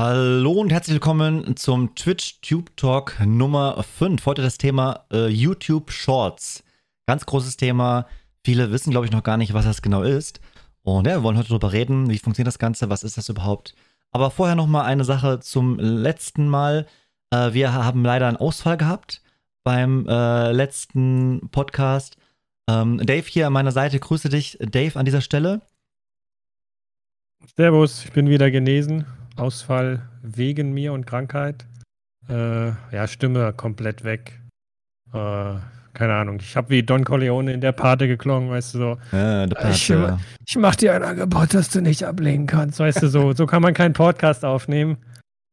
Hallo und herzlich willkommen zum Twitch Tube Talk Nummer 5. Heute das Thema äh, YouTube Shorts. Ganz großes Thema. Viele wissen, glaube ich, noch gar nicht, was das genau ist. Und ja, wir wollen heute darüber reden. Wie funktioniert das Ganze? Was ist das überhaupt? Aber vorher noch mal eine Sache zum letzten Mal. Äh, wir haben leider einen Ausfall gehabt beim äh, letzten Podcast. Ähm, Dave hier an meiner Seite. Grüße dich, Dave, an dieser Stelle. Servus, ich bin wieder genesen. Ausfall wegen mir und Krankheit. Äh, ja, Stimme komplett weg. Äh, keine Ahnung. Ich habe wie Don Corleone in der Pate geklungen, weißt du so. Ja, Pate, ich, ja. ich mach dir ein Angebot, das du nicht ablehnen kannst, weißt du so. So kann man keinen Podcast aufnehmen.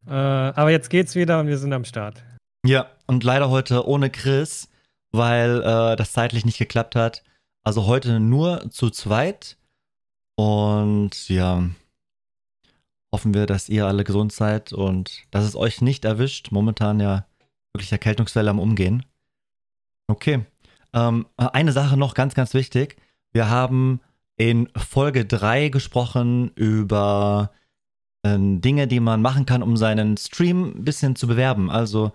Äh, aber jetzt geht's wieder und wir sind am Start. Ja, und leider heute ohne Chris, weil äh, das zeitlich nicht geklappt hat. Also heute nur zu zweit. Und ja, hoffen wir, dass ihr alle gesund seid und dass es euch nicht erwischt. Momentan ja wirklich Erkältungswelle am Umgehen. Okay. Ähm, eine Sache noch ganz, ganz wichtig. Wir haben in Folge 3 gesprochen über äh, Dinge, die man machen kann, um seinen Stream ein bisschen zu bewerben. Also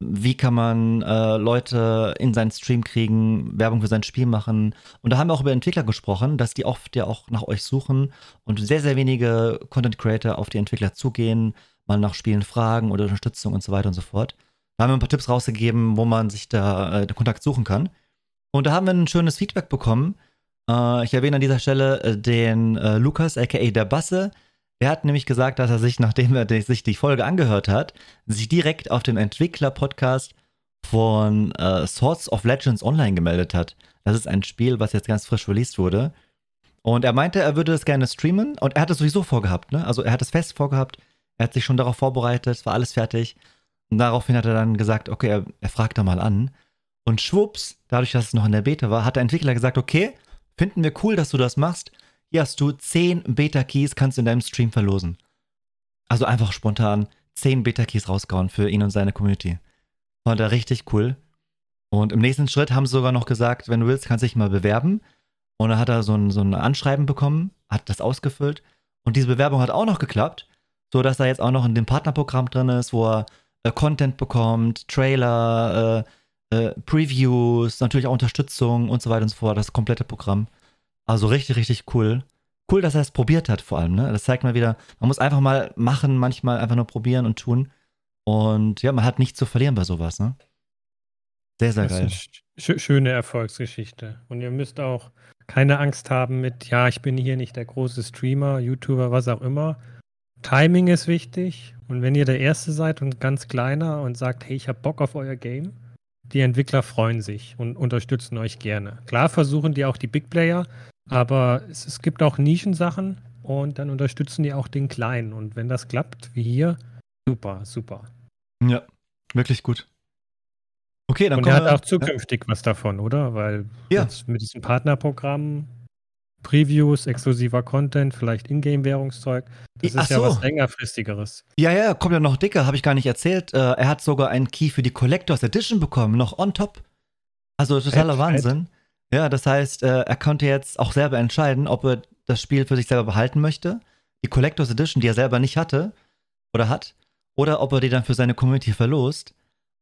wie kann man äh, Leute in seinen Stream kriegen, Werbung für sein Spiel machen. Und da haben wir auch über Entwickler gesprochen, dass die oft ja auch nach euch suchen und sehr, sehr wenige Content Creator auf die Entwickler zugehen, mal nach Spielen fragen oder Unterstützung und so weiter und so fort. Da haben wir ein paar Tipps rausgegeben, wo man sich da äh, Kontakt suchen kann. Und da haben wir ein schönes Feedback bekommen. Äh, ich erwähne an dieser Stelle äh, den äh, Lukas, aka der Basse, er hat nämlich gesagt, dass er sich, nachdem er sich die Folge angehört hat, sich direkt auf dem Entwickler-Podcast von äh, Swords of Legends Online gemeldet hat. Das ist ein Spiel, was jetzt ganz frisch released wurde. Und er meinte, er würde es gerne streamen und er hat es sowieso vorgehabt, ne? Also er hat es fest vorgehabt, er hat sich schon darauf vorbereitet, es war alles fertig. Und daraufhin hat er dann gesagt, okay, er, er fragt da mal an. Und schwupps, dadurch, dass es noch in der Beta war, hat der Entwickler gesagt, okay, finden wir cool, dass du das machst hier hast du 10 Beta-Keys, kannst du in deinem Stream verlosen. Also einfach spontan 10 Beta-Keys rausgehauen für ihn und seine Community. Fand er richtig cool. Und im nächsten Schritt haben sie sogar noch gesagt, wenn du willst, kannst du dich mal bewerben. Und dann hat er so ein, so ein Anschreiben bekommen, hat das ausgefüllt. Und diese Bewerbung hat auch noch geklappt, so dass er jetzt auch noch in dem Partnerprogramm drin ist, wo er äh, Content bekommt, Trailer, äh, äh, Previews, natürlich auch Unterstützung und so weiter und so fort, das komplette Programm. Also richtig, richtig cool. Cool, dass er es probiert hat, vor allem. Ne? Das zeigt mal wieder, man muss einfach mal machen, manchmal einfach nur probieren und tun. Und ja, man hat nichts zu verlieren bei sowas. Ne? Sehr, sehr das geil. Sch schöne Erfolgsgeschichte. Und ihr müsst auch keine Angst haben mit, ja, ich bin hier nicht der große Streamer, YouTuber, was auch immer. Timing ist wichtig. Und wenn ihr der Erste seid und ganz kleiner und sagt, hey, ich habe Bock auf euer Game, die Entwickler freuen sich und unterstützen euch gerne. Klar versuchen die auch die Big Player, aber es, es gibt auch Nischensachen und dann unterstützen die auch den Kleinen. Und wenn das klappt, wie hier, super, super. Ja, wirklich gut. Okay, dann Und er hat auch zukünftig ja. was davon, oder? Weil ja. mit diesem Partnerprogramm, Previews, exklusiver Content, vielleicht Ingame-Währungszeug, das ist so. ja was längerfristigeres. Ja, ja, kommt ja noch dicker, habe ich gar nicht erzählt. Äh, er hat sogar einen Key für die Collectors Edition bekommen, noch on top. Also totaler Fett, Wahnsinn. Fett. Ja, das heißt, äh, er konnte jetzt auch selber entscheiden, ob er das Spiel für sich selber behalten möchte, die Collectors Edition, die er selber nicht hatte oder hat, oder ob er die dann für seine Community verlost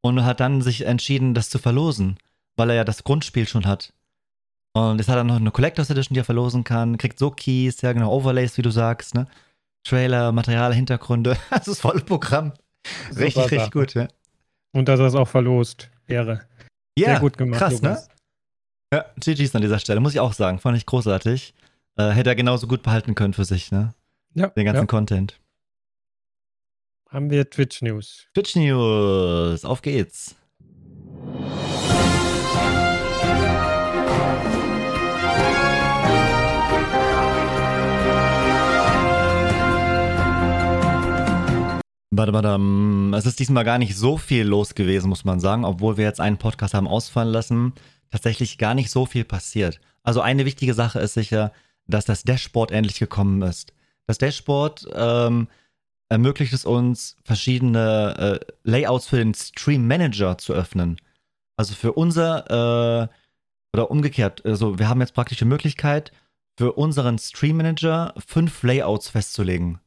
und hat dann sich entschieden, das zu verlosen, weil er ja das Grundspiel schon hat. Und jetzt hat er noch eine Collectors Edition, die er verlosen kann, kriegt so Keys, ja genau, Overlays, wie du sagst, ne? Trailer, Material, Hintergründe, das ist voll Programm. Richtig, Super richtig gut, ja. Und dass er es auch verlost. Ehre. Ja, Sehr gut gemacht. Krass, ne? Ja, GG's an dieser Stelle, muss ich auch sagen. Fand ich großartig. Äh, hätte er genauso gut behalten können für sich, ne? Ja. Den ganzen ja. Content. Haben wir Twitch News. Twitch News, auf geht's. Warte, es ist diesmal gar nicht so viel los gewesen, muss man sagen, obwohl wir jetzt einen Podcast haben ausfallen lassen tatsächlich gar nicht so viel passiert. Also eine wichtige Sache ist sicher, dass das Dashboard endlich gekommen ist. Das Dashboard ähm, ermöglicht es uns, verschiedene äh, Layouts für den Stream Manager zu öffnen. Also für unser, äh, oder umgekehrt, also wir haben jetzt praktisch die Möglichkeit, für unseren Stream Manager fünf Layouts festzulegen.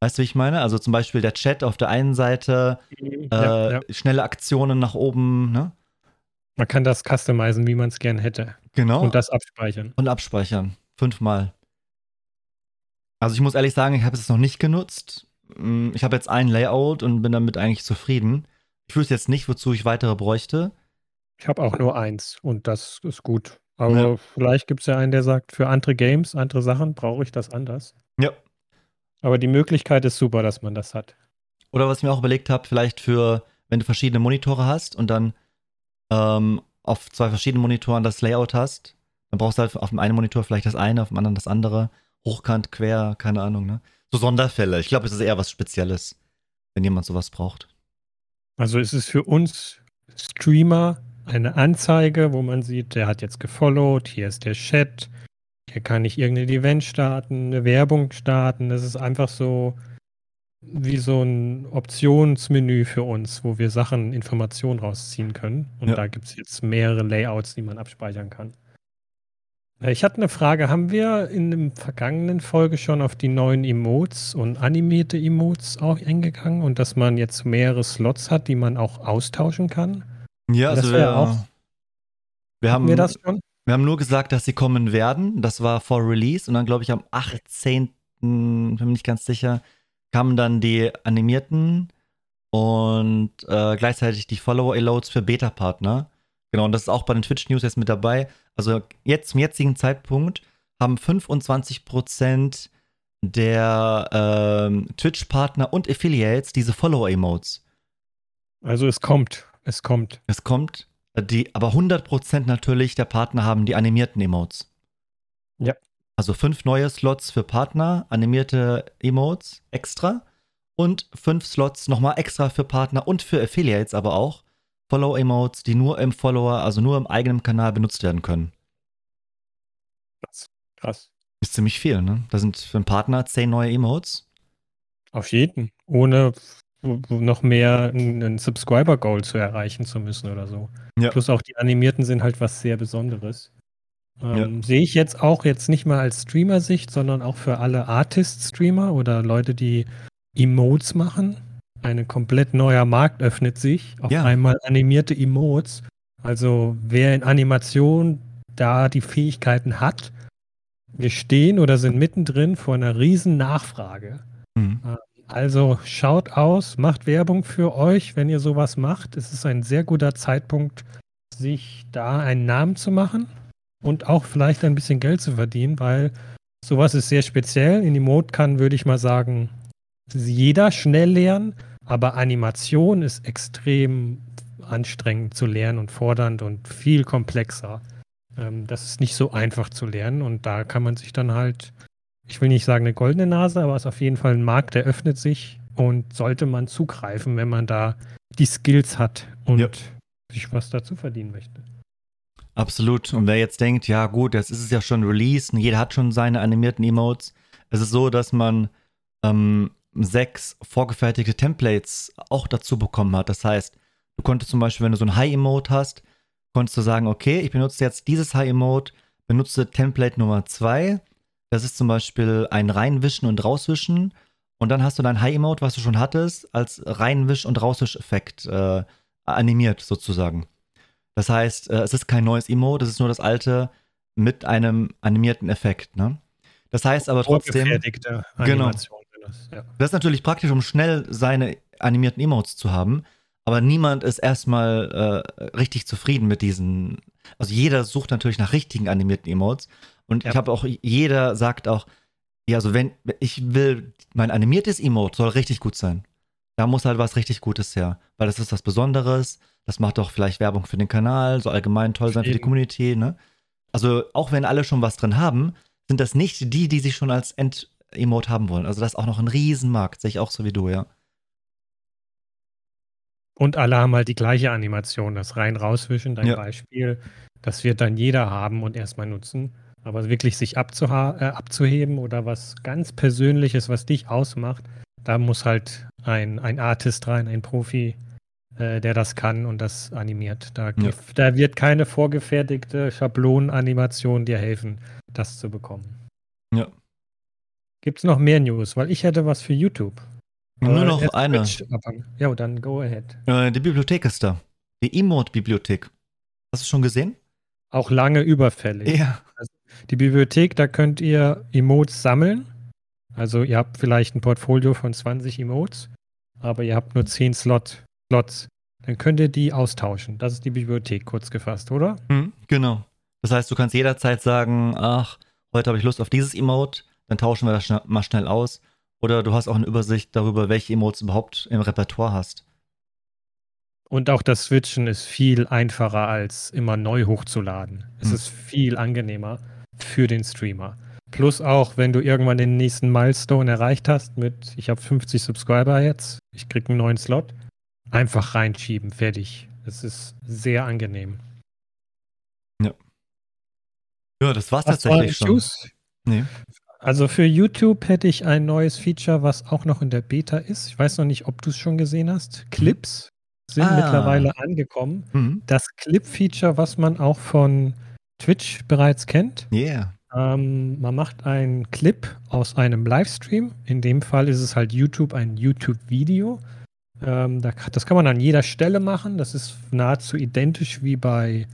Weißt du, wie ich meine? Also zum Beispiel der Chat auf der einen Seite, äh, Ja, ja. schnelle Aktionen nach oben, ne? Man kann das customizen, wie man es gern hätte. Genau. Und das abspeichern. Und abspeichern. Fünfmal. Also ich muss ehrlich sagen, ich habe es noch nicht genutzt. Mm, Ich habe jetzt ein Layout und bin damit eigentlich zufrieden. Ich wüsste jetzt nicht, wozu ich weitere bräuchte. Ich habe auch nur eins und das ist gut. Aber Ja. vielleicht gibt es ja einen, der sagt, für andere Games, andere Sachen brauche ich das anders. Ja. Aber die Möglichkeit ist super, dass man das hat. Oder was ich mir auch überlegt habe, vielleicht für, wenn du verschiedene Monitore hast und dann ähm, auf zwei verschiedenen Monitoren das Layout hast, dann brauchst du halt auf dem einen Monitor vielleicht das eine, auf dem anderen das andere. Hochkant, quer, keine Ahnung, ne? So Sonderfälle. Ich glaube, es ist eher was Spezielles, wenn jemand sowas braucht. Also es ist für uns Streamer eine Anzeige, wo man sieht, der hat jetzt gefollowt, hier ist der Chat, hier kann ich irgendein Event starten, eine Werbung starten. Das ist einfach so wie so ein Optionsmenü für uns, wo wir Sachen, Informationen rausziehen können. Und Ja. da gibt es jetzt mehrere Layouts, die man abspeichern kann. Äh, Ich hatte eine Frage, haben wir in der vergangenen Folge schon auf die neuen Emotes und animierte Emotes auch eingegangen und dass man jetzt mehrere Slots hat, die man auch austauschen kann? Ja, Das also wir, auch- wir haben wir das schon? Wir haben nur gesagt, dass sie kommen werden. Das war vor Release. Und dann, glaube ich, am 18. bin nicht ganz sicher, kamen dann die animierten und äh, gleichzeitig die Follower-Eloads für Beta-Partner. Genau, und das ist auch bei den Twitch-News jetzt mit dabei. Also jetzt zum jetzigen Zeitpunkt haben 25% der ähm, Twitch-Partner und Affiliates diese Follower-Emotes. Also es kommt, es kommt. Es kommt, äh, die, aber 100% natürlich der Partner haben die animierten Emotes. Ja. Also fünf neue Slots für Partner, animierte Emotes extra und fünf Slots nochmal extra für Partner und für Affiliates aber auch. Follow-Emotes, die nur im Follower, also nur im eigenen Kanal benutzt werden können. Krass. Krass. Ist ziemlich viel, ne? Da sind für einen Partner zehn neue Emotes. Auf jeden. Ohne noch mehr ein Subscriber-Goal zu erreichen zu müssen oder so. Ja. Plus auch die animierten sind halt was sehr Besonderes. Ähm, Sehe ich jetzt auch jetzt nicht mal als Streamer-Sicht, sondern auch für alle Artist-Streamer oder Leute, die Emotes machen. Ein komplett neuer Markt öffnet sich. Auf Ja. einmal animierte Emotes. Also wer in Animation da die Fähigkeiten hat, wir stehen oder sind mittendrin vor einer riesen Nachfrage. Mhm. Also schaut aus, macht Werbung für euch, wenn ihr sowas macht. Es ist ein sehr guter Zeitpunkt, sich da einen Namen zu machen und auch vielleicht ein bisschen Geld zu verdienen, weil sowas ist sehr speziell. In Emote kann, würde ich mal sagen, jeder schnell lernen, aber Animation ist extrem anstrengend zu lernen und fordernd und viel komplexer. Ähm, das ist nicht so einfach zu lernen und da kann man sich dann halt ich will nicht sagen eine goldene Nase, aber es ist auf jeden Fall ein Markt, der öffnet sich und sollte man zugreifen, wenn man da die Skills hat und Ja. sich was dazu verdienen möchte. Absolut. Und wer jetzt denkt, ja gut, jetzt ist es ja schon released, und jeder hat schon seine animierten Emotes. Es ist so, dass man ähm, sechs vorgefertigte Templates auch dazu bekommen hat. Das heißt, du konntest zum Beispiel, wenn du so ein High-Emote hast, konntest du sagen, okay, ich benutze jetzt dieses High-Emote, benutze Template Nummer zwei. Das ist zum Beispiel ein Reinwischen und Rauswischen. Und dann hast du dein High-Emote, was du schon hattest, als Reinwisch- und Rauswisch-Effekt äh, animiert sozusagen. Das heißt, äh, es ist kein neues Emote, es ist nur das alte mit einem animierten Effekt. Ne? Das heißt aber trotzdem, Genau. Das, ja. das ist natürlich praktisch, um schnell seine animierten Emotes zu haben. Aber niemand ist erstmal äh, richtig zufrieden mit diesen. Also jeder sucht natürlich nach richtigen animierten Emotes. Und Ja. ich habe auch, jeder sagt auch, ja, also wenn, ich will, mein animiertes Emote soll richtig gut sein. Da muss halt was richtig Gutes her. Weil das ist was Besonderes. Das macht auch vielleicht Werbung für den Kanal, soll allgemein toll sein für die Eben. Community, ne? Also auch wenn alle schon was drin haben, sind das nicht die, die sich schon als End-Emote haben wollen. Also das ist auch noch ein Riesenmarkt, sehe ich auch so wie du, ja. Und alle haben halt die gleiche Animation, das rein rauswischen, dein Ja. Beispiel. Das wird dann jeder haben und erstmal nutzen. Aber wirklich sich äh, abzuheben oder was ganz Persönliches, was dich ausmacht, da muss halt ein, ein Artist rein, ein Profi, äh, der das kann und das animiert. Da, Ja. da wird keine vorgefertigte Schablonenanimation dir helfen, das zu bekommen. Ja. Gibt es noch mehr News? Weil ich hätte was für YouTube. Nur noch eine. Ja, dann go ahead. Äh, die Bibliothek ist da. Die Emote-Bibliothek. Hast du schon gesehen? Auch lange überfällig. Ja. Also die Bibliothek, da könnt ihr Emotes sammeln. Also ihr habt vielleicht ein Portfolio von 20 Emotes, aber ihr habt nur 10 Slot, Slots. Dann könnt ihr die austauschen. Das ist die Bibliothek, kurz gefasst, oder? Mhm, genau. Das heißt, du kannst jederzeit sagen, ach, heute habe ich Lust auf dieses Emote, dann tauschen wir das schn mal schnell aus. Oder du hast auch eine Übersicht darüber, welche Emotes du überhaupt im Repertoire hast. Und auch das Switchen ist viel einfacher als immer neu hochzuladen. Es hm. ist viel angenehmer für den Streamer. Plus auch, wenn du irgendwann den nächsten Milestone erreicht hast mit, ich habe 50 Subscriber jetzt, ich kriege einen neuen Slot, einfach reinschieben, fertig. Es ist sehr angenehm. Ja. Ja, das war's was tatsächlich schon. Nee. Also für YouTube hätte ich ein neues Feature, was auch noch in der Beta ist. Ich weiß noch nicht, ob du es schon gesehen hast. Clips sind ah. mittlerweile angekommen. Mhm. Das Clip-Feature, was man auch von Twitch bereits kennt. Yeah. Ähm, man macht einen Clip aus einem Livestream. In dem Fall ist es halt YouTube, ein YouTube-Video. Ähm, da, das kann man an jeder Stelle machen. Das ist nahezu identisch wie bei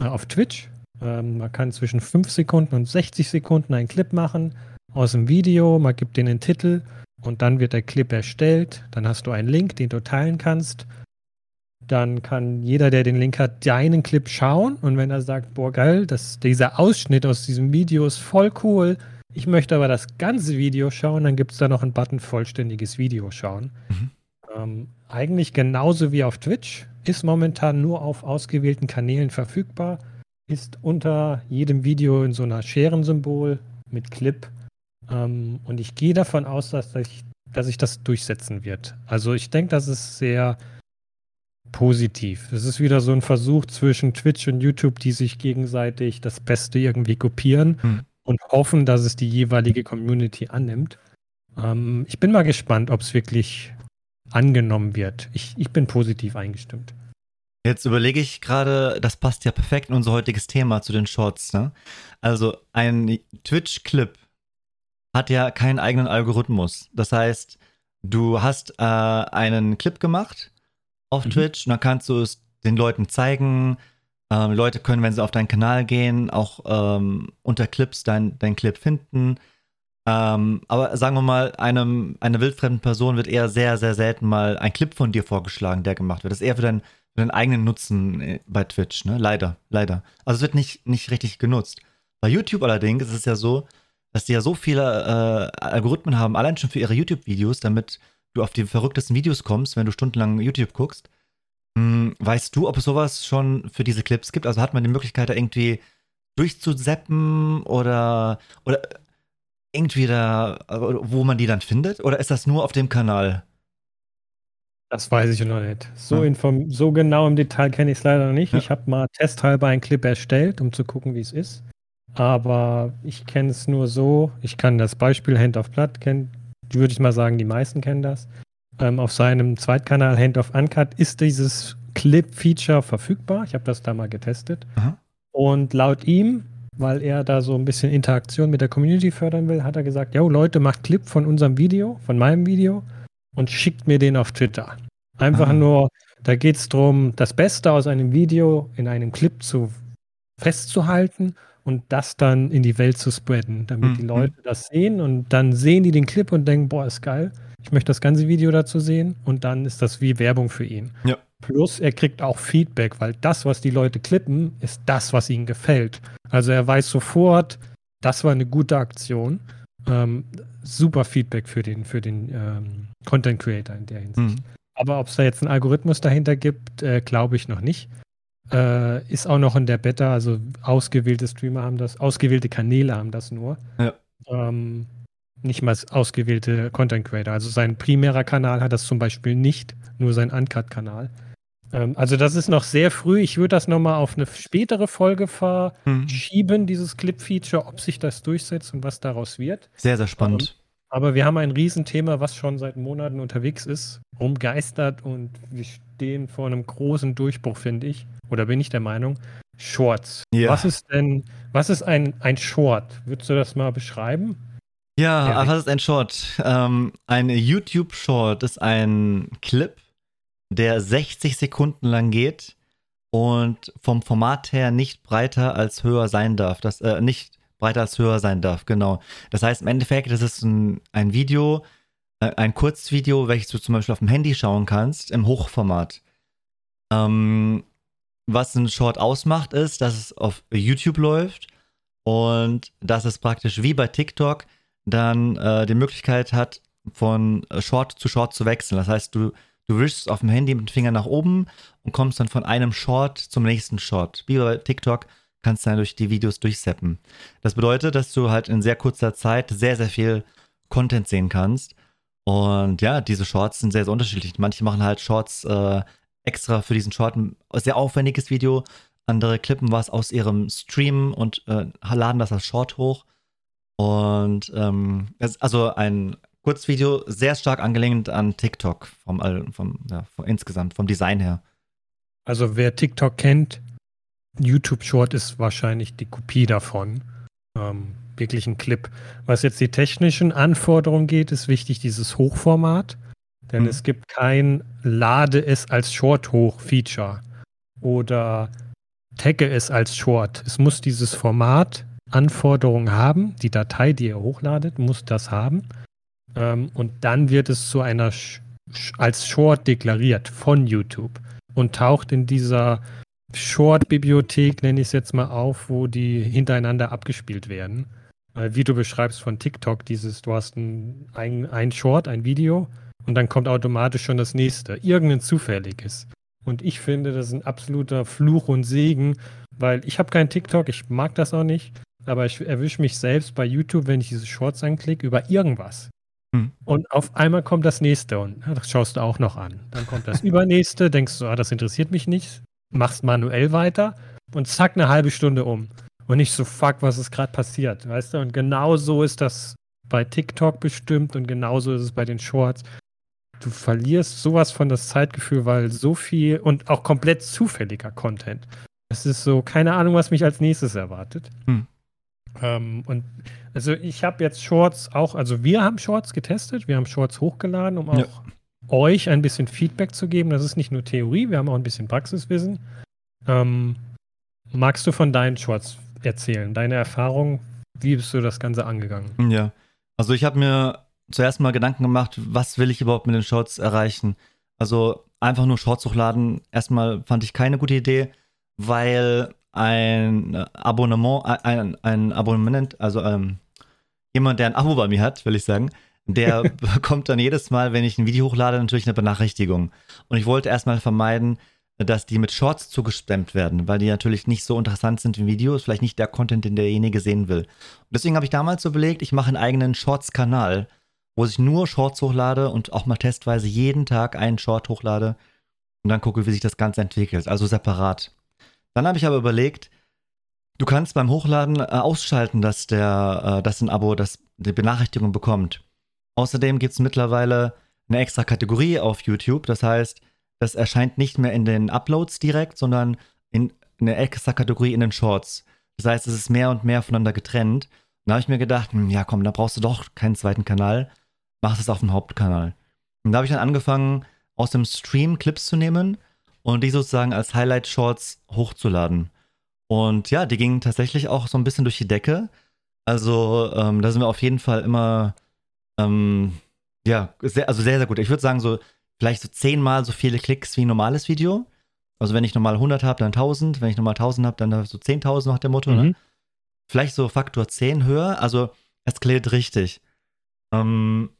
äh, auf Twitch. Ähm, man kann zwischen 5 Sekunden und 60 Sekunden einen Clip machen aus dem Video. Man gibt den Titel und dann wird der Clip erstellt. Dann hast du einen Link, den du teilen kannst dann kann jeder, der den Link hat, deinen Clip schauen. Und wenn er sagt, boah, geil, das, dieser Ausschnitt aus diesem Video ist voll cool, ich möchte aber das ganze Video schauen, dann gibt es da noch einen Button vollständiges Video schauen. Mhm. Ähm, eigentlich genauso wie auf Twitch, ist momentan nur auf ausgewählten Kanälen verfügbar, ist unter jedem Video in so einer Scherensymbol mit Clip. Ähm, und ich gehe davon aus, dass ich, dass sich das durchsetzen wird. Also ich denke, das ist sehr positiv. Es ist wieder so ein Versuch zwischen Twitch und YouTube, die sich gegenseitig das Beste irgendwie kopieren hm. und hoffen, dass es die jeweilige Community annimmt. Ähm, ich bin mal gespannt, ob es wirklich angenommen wird. Ich, ich bin positiv eingestimmt. Jetzt überlege ich gerade, das passt ja perfekt in unser heutiges Thema zu den Shorts. Ne? Also ein Twitch-Clip hat ja keinen eigenen Algorithmus. Das heißt, du hast äh, einen Clip gemacht, auf mhm. Twitch und dann kannst du es den Leuten zeigen. Ähm, Leute können, wenn sie auf deinen Kanal gehen, auch ähm, unter Clips deinen dein Clip finden. Ähm, aber sagen wir mal, einem, einer wildfremden Person wird eher sehr, sehr selten mal ein Clip von dir vorgeschlagen, der gemacht wird. Das ist eher für, dein, für deinen eigenen Nutzen äh, bei Twitch, ne? Leider, leider. Also es wird nicht, nicht richtig genutzt. Bei YouTube allerdings ist es ja so, dass die ja so viele äh, Algorithmen haben, allein schon für ihre YouTube-Videos, damit du auf die verrücktesten Videos kommst, wenn du stundenlang YouTube guckst. Hm, weißt du, ob es sowas schon für diese Clips gibt? Also hat man die Möglichkeit, da irgendwie durchzuseppen oder, oder irgendwie da, wo man die dann findet? Oder ist das nur auf dem Kanal? Das weiß ich noch nicht. So, ja. so genau im Detail kenne ich es leider noch nicht. Ja. Ich habe mal testhalber einen Clip erstellt, um zu gucken, wie es ist. Aber ich kenne es nur so. Ich kann das Beispiel Hand of Blood kennen würde ich mal sagen, die meisten kennen das. Ähm, auf seinem Zweitkanal Hand of Uncut ist dieses Clip-Feature verfügbar. Ich habe das da mal getestet. Aha. Und laut ihm, weil er da so ein bisschen Interaktion mit der Community fördern will, hat er gesagt, yo Leute, macht Clip von unserem Video, von meinem Video und schickt mir den auf Twitter. Einfach Aha. nur, da geht es darum, das Beste aus einem Video in einem Clip zu festzuhalten und das dann in die Welt zu spreaden, damit mhm. die Leute das sehen und dann sehen die den Clip und denken, boah, ist geil. Ich möchte das ganze Video dazu sehen und dann ist das wie Werbung für ihn. Ja. Plus er kriegt auch Feedback, weil das, was die Leute klippen, ist das, was ihnen gefällt. Also er weiß sofort, das war eine gute Aktion. Ähm, super Feedback für den, für den ähm, Content Creator in der Hinsicht. Mhm. Aber ob es da jetzt einen Algorithmus dahinter gibt, äh, glaube ich noch nicht. Äh, ist auch noch in der Beta, also ausgewählte Streamer haben das, ausgewählte Kanäle haben das nur. Ja. Ähm, nicht mal ausgewählte Content Creator. Also sein primärer Kanal hat das zum Beispiel nicht, nur sein Uncut-Kanal. Ähm, also das ist noch sehr früh. Ich würde das nochmal auf eine spätere Folge verschieben, mhm. dieses Clip-Feature, ob sich das durchsetzt und was daraus wird. Sehr, sehr spannend. Ähm, aber wir haben ein Riesenthema, was schon seit Monaten unterwegs ist, rumgeistert und wir stehen vor einem großen Durchbruch, finde ich oder bin ich der Meinung, Shorts. Ja. Was ist denn, was ist ein, ein Short? Würdest du das mal beschreiben? Ja, ja. was ist ein Short? Ähm, ein YouTube-Short ist ein Clip, der 60 Sekunden lang geht und vom Format her nicht breiter als höher sein darf. Das, äh, nicht breiter als höher sein darf, genau. Das heißt, im Endeffekt, das ist ein, ein Video, äh, ein Kurzvideo, welches du zum Beispiel auf dem Handy schauen kannst, im Hochformat. Ähm, was ein Short ausmacht, ist, dass es auf YouTube läuft und dass es praktisch wie bei TikTok dann äh, die Möglichkeit hat, von Short zu Short zu wechseln. Das heißt, du, du wischst auf dem Handy mit dem Finger nach oben und kommst dann von einem Short zum nächsten Short. Wie bei TikTok kannst du dann durch die Videos durchseppen. Das bedeutet, dass du halt in sehr kurzer Zeit sehr, sehr viel Content sehen kannst. Und ja, diese Shorts sind sehr, sehr unterschiedlich. Manche machen halt Shorts äh, extra für diesen Short, ein sehr aufwendiges Video. Andere klippen was aus ihrem Stream und äh, laden das als Short hoch. Und ähm, also ein Kurzvideo, sehr stark angelehnt an TikTok vom, vom, ja, vom insgesamt, vom Design her. Also wer TikTok kennt, YouTube Short ist wahrscheinlich die Kopie davon. Ähm, wirklich ein Clip. Was jetzt die technischen Anforderungen geht, ist wichtig dieses Hochformat. Denn mhm. es gibt kein Lade es als Short hoch Feature oder tagge es als Short. Es muss dieses Format Anforderungen haben. Die Datei, die ihr hochladet, muss das haben. Ähm, und dann wird es zu einer Sh als Short deklariert von YouTube und taucht in dieser Short-Bibliothek, nenne ich es jetzt mal auf, wo die hintereinander abgespielt werden. Wie du beschreibst von TikTok, dieses, du hast ein, ein, ein Short, ein Video und dann kommt automatisch schon das nächste, irgendein zufälliges. Und ich finde, das ist ein absoluter Fluch und Segen, weil ich habe kein TikTok, ich mag das auch nicht, aber ich erwische mich selbst bei YouTube, wenn ich diese Shorts anklicke, über irgendwas. Hm. Und auf einmal kommt das nächste und das schaust du auch noch an. Dann kommt das übernächste, denkst du, ah, das interessiert mich nicht, machst manuell weiter und zack, eine halbe Stunde um. Und nicht so, fuck, was ist gerade passiert, weißt du? Und genau so ist das bei TikTok bestimmt und genauso ist es bei den Shorts du verlierst sowas von das Zeitgefühl, weil so viel und auch komplett zufälliger Content. Es ist so, keine Ahnung, was mich als nächstes erwartet. Hm. Ähm, und also ich habe jetzt Shorts auch, also wir haben Shorts getestet, wir haben Shorts hochgeladen, um auch ja. euch ein bisschen Feedback zu geben. Das ist nicht nur Theorie, wir haben auch ein bisschen Praxiswissen. Ähm, magst du von deinen Shorts erzählen, deine Erfahrung? Wie bist du das Ganze angegangen? Ja, also ich habe mir zuerst mal Gedanken gemacht, was will ich überhaupt mit den Shorts erreichen. Also einfach nur Shorts hochladen, erstmal fand ich keine gute Idee, weil ein Abonnement, ein, ein Abonnement, also ähm, jemand, der ein Abo bei mir hat, will ich sagen, der bekommt dann jedes Mal, wenn ich ein Video hochlade, natürlich eine Benachrichtigung. Und ich wollte erstmal vermeiden, dass die mit Shorts zugespammt werden, weil die natürlich nicht so interessant sind wie Videos, vielleicht nicht der Content, den derjenige sehen will. Und deswegen habe ich damals so überlegt, ich mache einen eigenen Shorts-Kanal, wo ich nur Shorts hochlade und auch mal testweise jeden Tag einen Short hochlade und dann gucke, wie sich das Ganze entwickelt, also separat. Dann habe ich aber überlegt, du kannst beim Hochladen äh, ausschalten, dass der, äh, dass ein Abo das, die Benachrichtigung bekommt. Außerdem gibt es mittlerweile eine extra Kategorie auf YouTube, das heißt, das erscheint nicht mehr in den Uploads direkt, sondern in eine extra Kategorie in den Shorts. Das heißt, es ist mehr und mehr voneinander getrennt. Da habe ich mir gedacht, hm, ja komm, da brauchst du doch keinen zweiten Kanal mach es auf dem Hauptkanal. Und da habe ich dann angefangen, aus dem Stream Clips zu nehmen und die sozusagen als Highlight-Shorts hochzuladen. Und ja, die gingen tatsächlich auch so ein bisschen durch die Decke. Also ähm, da sind wir auf jeden Fall immer, ähm, ja, sehr, also sehr, sehr gut. Ich würde sagen, so vielleicht so zehnmal so viele Klicks wie ein normales Video. Also wenn ich normal 100 habe, dann 1000. Wenn ich normal 1000 habe, dann so 10.000 nach dem Motto. Ne? Mhm. Ne? Vielleicht so Faktor 10 höher. Also es klärt richtig. Ähm,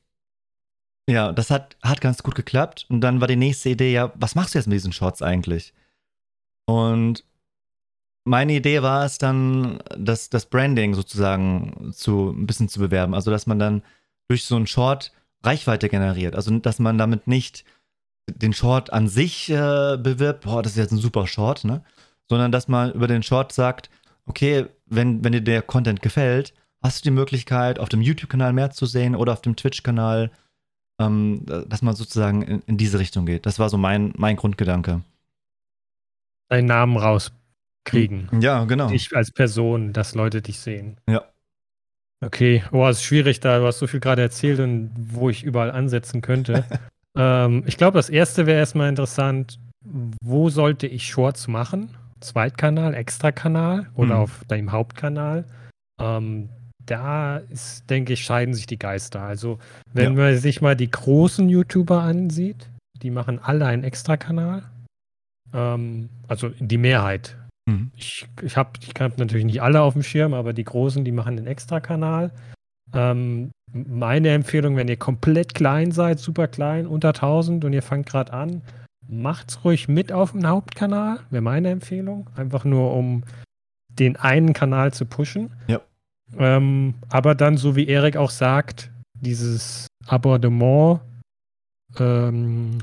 ja, das hat, hat ganz gut geklappt. Und dann war die nächste Idee, ja, was machst du jetzt mit diesen Shorts eigentlich? Und meine Idee war es dann, das, das Branding sozusagen zu, ein bisschen zu bewerben. Also, dass man dann durch so einen Short Reichweite generiert. Also, dass man damit nicht den Short an sich äh, bewirbt, boah, das ist jetzt ein super Short, ne? Sondern dass man über den Short sagt, okay, wenn, wenn dir der Content gefällt, hast du die Möglichkeit, auf dem YouTube-Kanal mehr zu sehen oder auf dem Twitch-Kanal ähm, dass man sozusagen in, in, diese Richtung geht. Das war so mein, mein Grundgedanke. Deinen Namen rauskriegen. Ja, genau. Dich als Person, dass Leute dich sehen. Ja. Okay, oh, es ist schwierig da. Du hast so viel gerade erzählt und wo ich überall ansetzen könnte. ähm, ich glaube, das erste wäre erstmal interessant. Wo sollte ich Shorts machen? Zweitkanal, Extrakanal oder Mhm. auf deinem Hauptkanal? Ähm, da ist, denke ich, scheiden sich die Geister. Also, wenn man sich mal die großen YouTuber ansieht, die machen alle einen Extrakanal. Ähm, also die Mehrheit. Mhm. Ich, ich habe ich hab natürlich nicht alle auf dem Schirm, aber die großen, die machen einen Extrakanal. Ähm, meine Empfehlung, wenn ihr komplett klein seid, super klein, unter 1000 und ihr fangt gerade an, macht's ruhig mit auf dem Hauptkanal, wäre meine Empfehlung. Einfach nur, um den einen Kanal zu pushen. Ja. Ähm, aber dann, so wie Erik auch sagt, dieses Abonnement ähm,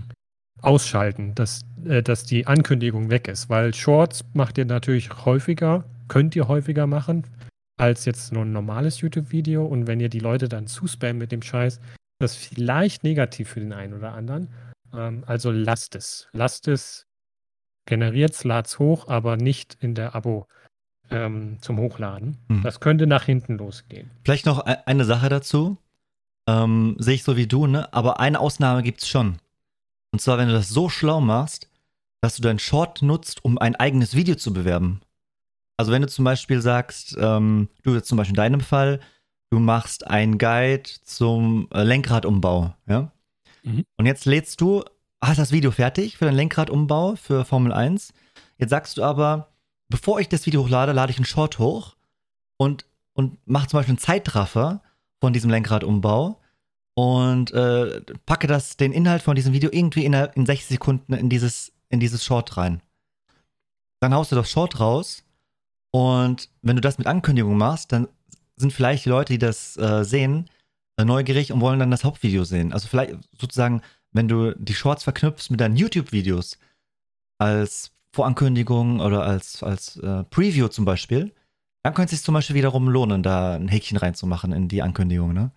ausschalten, dass, äh, dass die Ankündigung weg ist. Weil Shorts macht ihr natürlich häufiger, könnt ihr häufiger machen, als jetzt nur ein normales YouTube-Video. Und wenn ihr die Leute dann zuspammt mit dem Scheiß, das ist vielleicht negativ für den einen oder anderen. Ähm, also lasst es. Lasst es, generiert's, lad's hoch, aber nicht in der Abo ähm, zum Hochladen. Hm. Das könnte nach hinten losgehen. Vielleicht noch e- eine Sache dazu. Ähm, Sehe ich so wie du, ne? Aber eine Ausnahme gibt's schon. Und zwar, wenn du das so schlau machst, dass du deinen Short nutzt, um ein eigenes Video zu bewerben. Also wenn du zum Beispiel sagst, ähm, du jetzt zum Beispiel in deinem Fall, du machst einen Guide zum äh, Lenkradumbau, ja? Mhm. Und jetzt lädst du, hast das Video fertig für den Lenkradumbau für Formel 1. Jetzt sagst du aber, bevor ich das Video hochlade, lade ich einen Short hoch und, und mache zum Beispiel einen Zeitraffer von diesem Lenkradumbau und äh, packe das, den Inhalt von diesem Video irgendwie in, in 60 Sekunden in dieses, in dieses Short rein. Dann haust du das Short raus und wenn du das mit Ankündigung machst, dann sind vielleicht die Leute, die das äh, sehen, äh, neugierig und wollen dann das Hauptvideo sehen. Also vielleicht sozusagen, wenn du die Shorts verknüpfst mit deinen YouTube-Videos als Vorankündigung oder als, als äh, Preview zum Beispiel, dann könnte es sich zum Beispiel wiederum lohnen, da ein Häkchen reinzumachen in die Ankündigung, ne?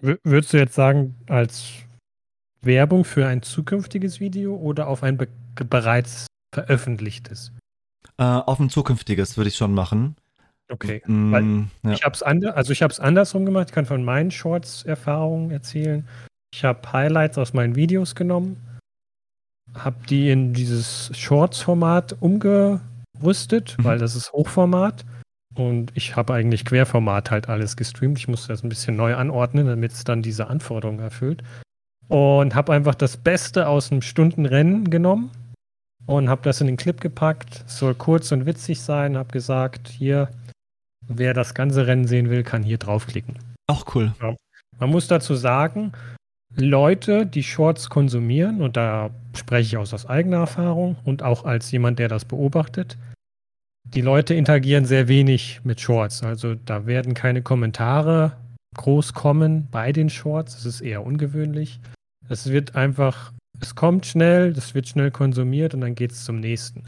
Würdest du jetzt sagen, als Werbung für ein zukünftiges Video oder auf ein be bereits veröffentlichtes? Äh, auf ein zukünftiges würde ich schon machen. Okay. Mm, Weil ja. Ich habe es ander also ich habe es andersrum gemacht. Ich kann von meinen Shorts Erfahrungen erzählen. Ich habe Highlights aus meinen Videos genommen, habe die in dieses Shorts-Format umgerüstet, Mhm. weil das ist Hochformat. Und ich habe eigentlich Querformat halt alles gestreamt. Ich musste das ein bisschen neu anordnen, damit es dann diese Anforderungen erfüllt. Und habe einfach das Beste aus einem Stundenrennen genommen und habe das in den Clip gepackt. Es soll kurz und witzig sein. Habe gesagt, hier, wer das ganze Rennen sehen will, kann hier draufklicken. Auch cool. Man muss dazu sagen, Leute, die Shorts konsumieren, und da spreche ich aus eigener Erfahrung und auch als jemand, der das beobachtet, die Leute interagieren sehr wenig mit Shorts. Also da werden keine Kommentare groß kommen bei den Shorts. Das ist eher ungewöhnlich. Es wird einfach, es kommt schnell, das wird schnell konsumiert und dann geht es zum nächsten.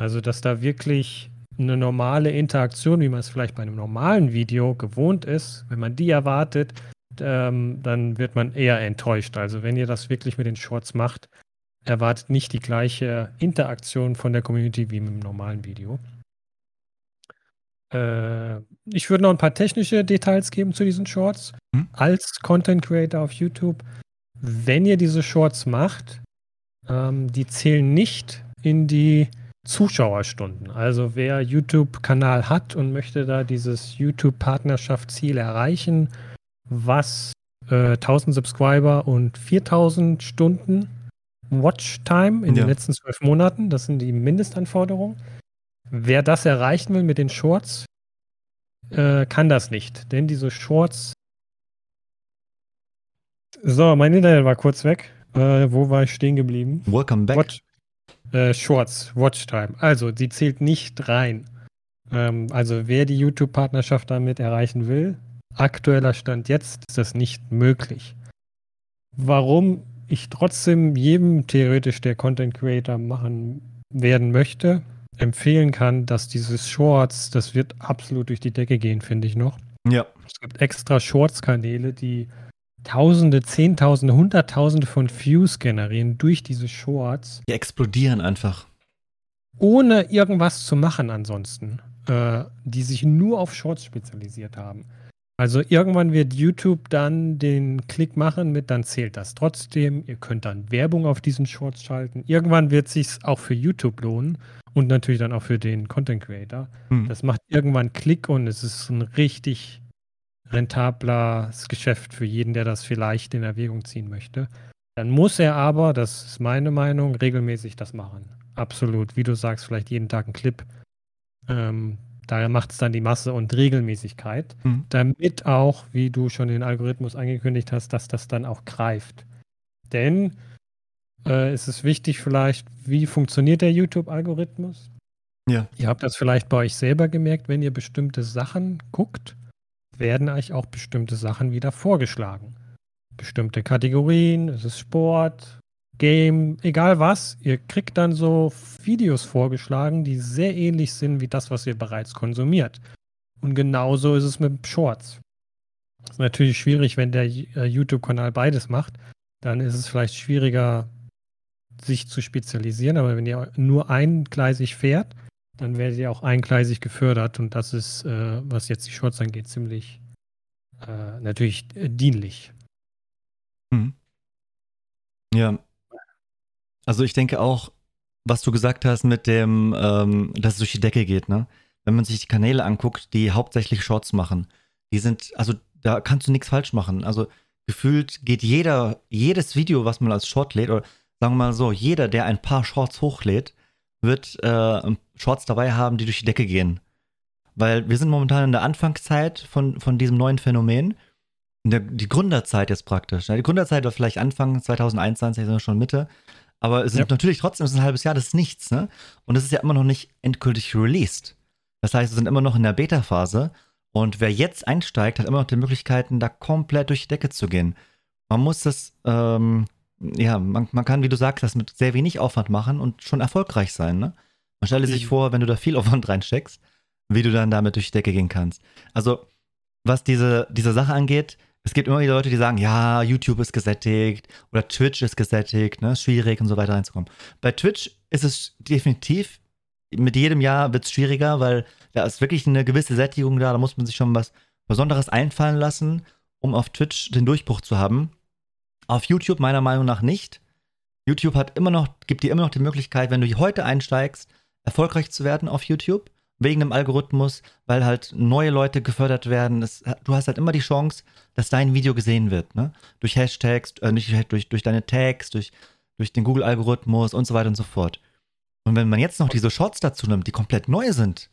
Also, dass da wirklich eine normale Interaktion, wie man es vielleicht bei einem normalen Video gewohnt ist, wenn man die erwartet, ähm, dann wird man eher enttäuscht. Also wenn ihr das wirklich mit den Shorts macht, erwartet nicht die gleiche Interaktion von der Community wie mit dem normalen Video. Äh, ich würde noch ein paar technische Details geben zu diesen Shorts. Hm? Als Content Creator auf YouTube, wenn ihr diese Shorts macht, ähm, die zählen nicht in die Zuschauerstunden. Also wer YouTube-Kanal hat und möchte da dieses YouTube-Partnerschaftsziel erreichen, was äh, 1000 Subscriber und 4000 Stunden Watchtime in Ja. den letzten zwölf Monaten, das sind die Mindestanforderungen. Wer das erreichen will mit den Shorts, äh, kann das nicht, denn diese Shorts. So, mein Internet war kurz weg. Äh, wo war ich stehen geblieben? Welcome back. Watch, äh, Shorts, Watchtime. Also, sie zählt nicht rein. Ähm, also, wer die YouTube-Partnerschaft damit erreichen will, aktueller Stand jetzt, ist das nicht möglich. Warum ich trotzdem jedem theoretisch, der Content Creator machen werden möchte, empfehlen kann, dass dieses Shorts, das wird absolut durch die Decke gehen, finde ich noch. Ja. Es gibt extra Shorts-Kanäle, die Tausende, Zehntausende, Hunderttausende von Views generieren durch diese Shorts, Die explodieren einfach. ohne irgendwas zu machen ansonsten, äh, die sich nur auf Shorts spezialisiert haben. Also irgendwann wird YouTube dann den Klick machen mit, dann zählt das trotzdem. Ihr könnt dann Werbung auf diesen Shorts schalten. Irgendwann wird sich auch für YouTube lohnen und natürlich dann auch für den Content Creator. Hm. Das macht irgendwann Klick und es ist ein richtig rentables Geschäft für jeden, der das vielleicht in Erwägung ziehen möchte. Dann muss er aber, das ist meine Meinung, regelmäßig das machen. Absolut. Wie du sagst, vielleicht jeden Tag ein Clip. Ähm, da macht es dann die Masse und Regelmäßigkeit, mhm. damit auch, wie du schon den Algorithmus angekündigt hast, dass das dann auch greift. Denn äh, ist es wichtig vielleicht, wie funktioniert der YouTube-Algorithmus? Ja. Ihr habt das vielleicht bei euch selber gemerkt, wenn ihr bestimmte Sachen guckt, werden euch auch bestimmte Sachen wieder vorgeschlagen. Bestimmte Kategorien, es ist Sport, Game, egal was, ihr kriegt dann so Videos vorgeschlagen, die sehr ähnlich sind wie das, was ihr bereits konsumiert. Und genauso ist es mit Shorts. Ist natürlich schwierig, wenn der äh, YouTube-Kanal beides macht. Dann ist es vielleicht schwieriger, sich zu spezialisieren. Aber wenn ihr nur eingleisig fährt, dann werdet ihr auch eingleisig gefördert. Und das ist, äh, was jetzt die Shorts angeht, ziemlich äh, natürlich äh, dienlich. Mhm. Ja, also ich denke auch, was du gesagt hast mit dem, ähm, dass es durch die Decke geht, ne? Wenn man sich die Kanäle anguckt, die hauptsächlich Shorts machen, die sind, also da kannst du nichts falsch machen. Also gefühlt geht jeder, jedes Video, was man als Short lädt, oder sagen wir mal so, jeder, der ein paar Shorts hochlädt, wird äh, Shorts dabei haben, die durch die Decke gehen. Weil wir sind momentan in der Anfangszeit von, von diesem neuen Phänomen. Der, die Gründerzeit jetzt praktisch. Die Gründerzeit war vielleicht Anfang 2021, sind wir schon Mitte. Aber es ist ja. natürlich trotzdem, es ist ein halbes Jahr, das ist nichts, ne? Und es ist ja immer noch nicht endgültig released. Das heißt, wir sind immer noch in der Beta-Phase. Und wer jetzt einsteigt, hat immer noch die Möglichkeiten, da komplett durch die Decke zu gehen. Man muss das, ähm, ja, man, man kann, wie du sagst, das mit sehr wenig Aufwand machen und schon erfolgreich sein, ne? Man stelle sich vor, wenn du da viel Aufwand reinsteckst, wie du dann damit durch die Decke gehen kannst. Also, was diese, diese Sache angeht, es gibt immer wieder Leute, die sagen, ja, YouTube ist gesättigt oder Twitch ist gesättigt, ne, schwierig und so weiter reinzukommen. Bei Twitch ist es definitiv, mit jedem Jahr wird es schwieriger, weil da ist wirklich eine gewisse Sättigung da, da muss man sich schon was Besonderes einfallen lassen, um auf Twitch den Durchbruch zu haben. Auf YouTube meiner Meinung nach nicht. YouTube hat immer noch, gibt dir immer noch die Möglichkeit, wenn du heute einsteigst, erfolgreich zu werden auf YouTube, wegen dem Algorithmus, weil halt neue Leute gefördert werden. Es, du hast halt immer die Chance, dass dein Video gesehen wird, ne? Durch Hashtags, äh, nicht durch, durch deine Tags, durch, durch den Google-Algorithmus und so weiter und so fort. Und wenn man jetzt noch diese Shorts dazu nimmt, die komplett neu sind,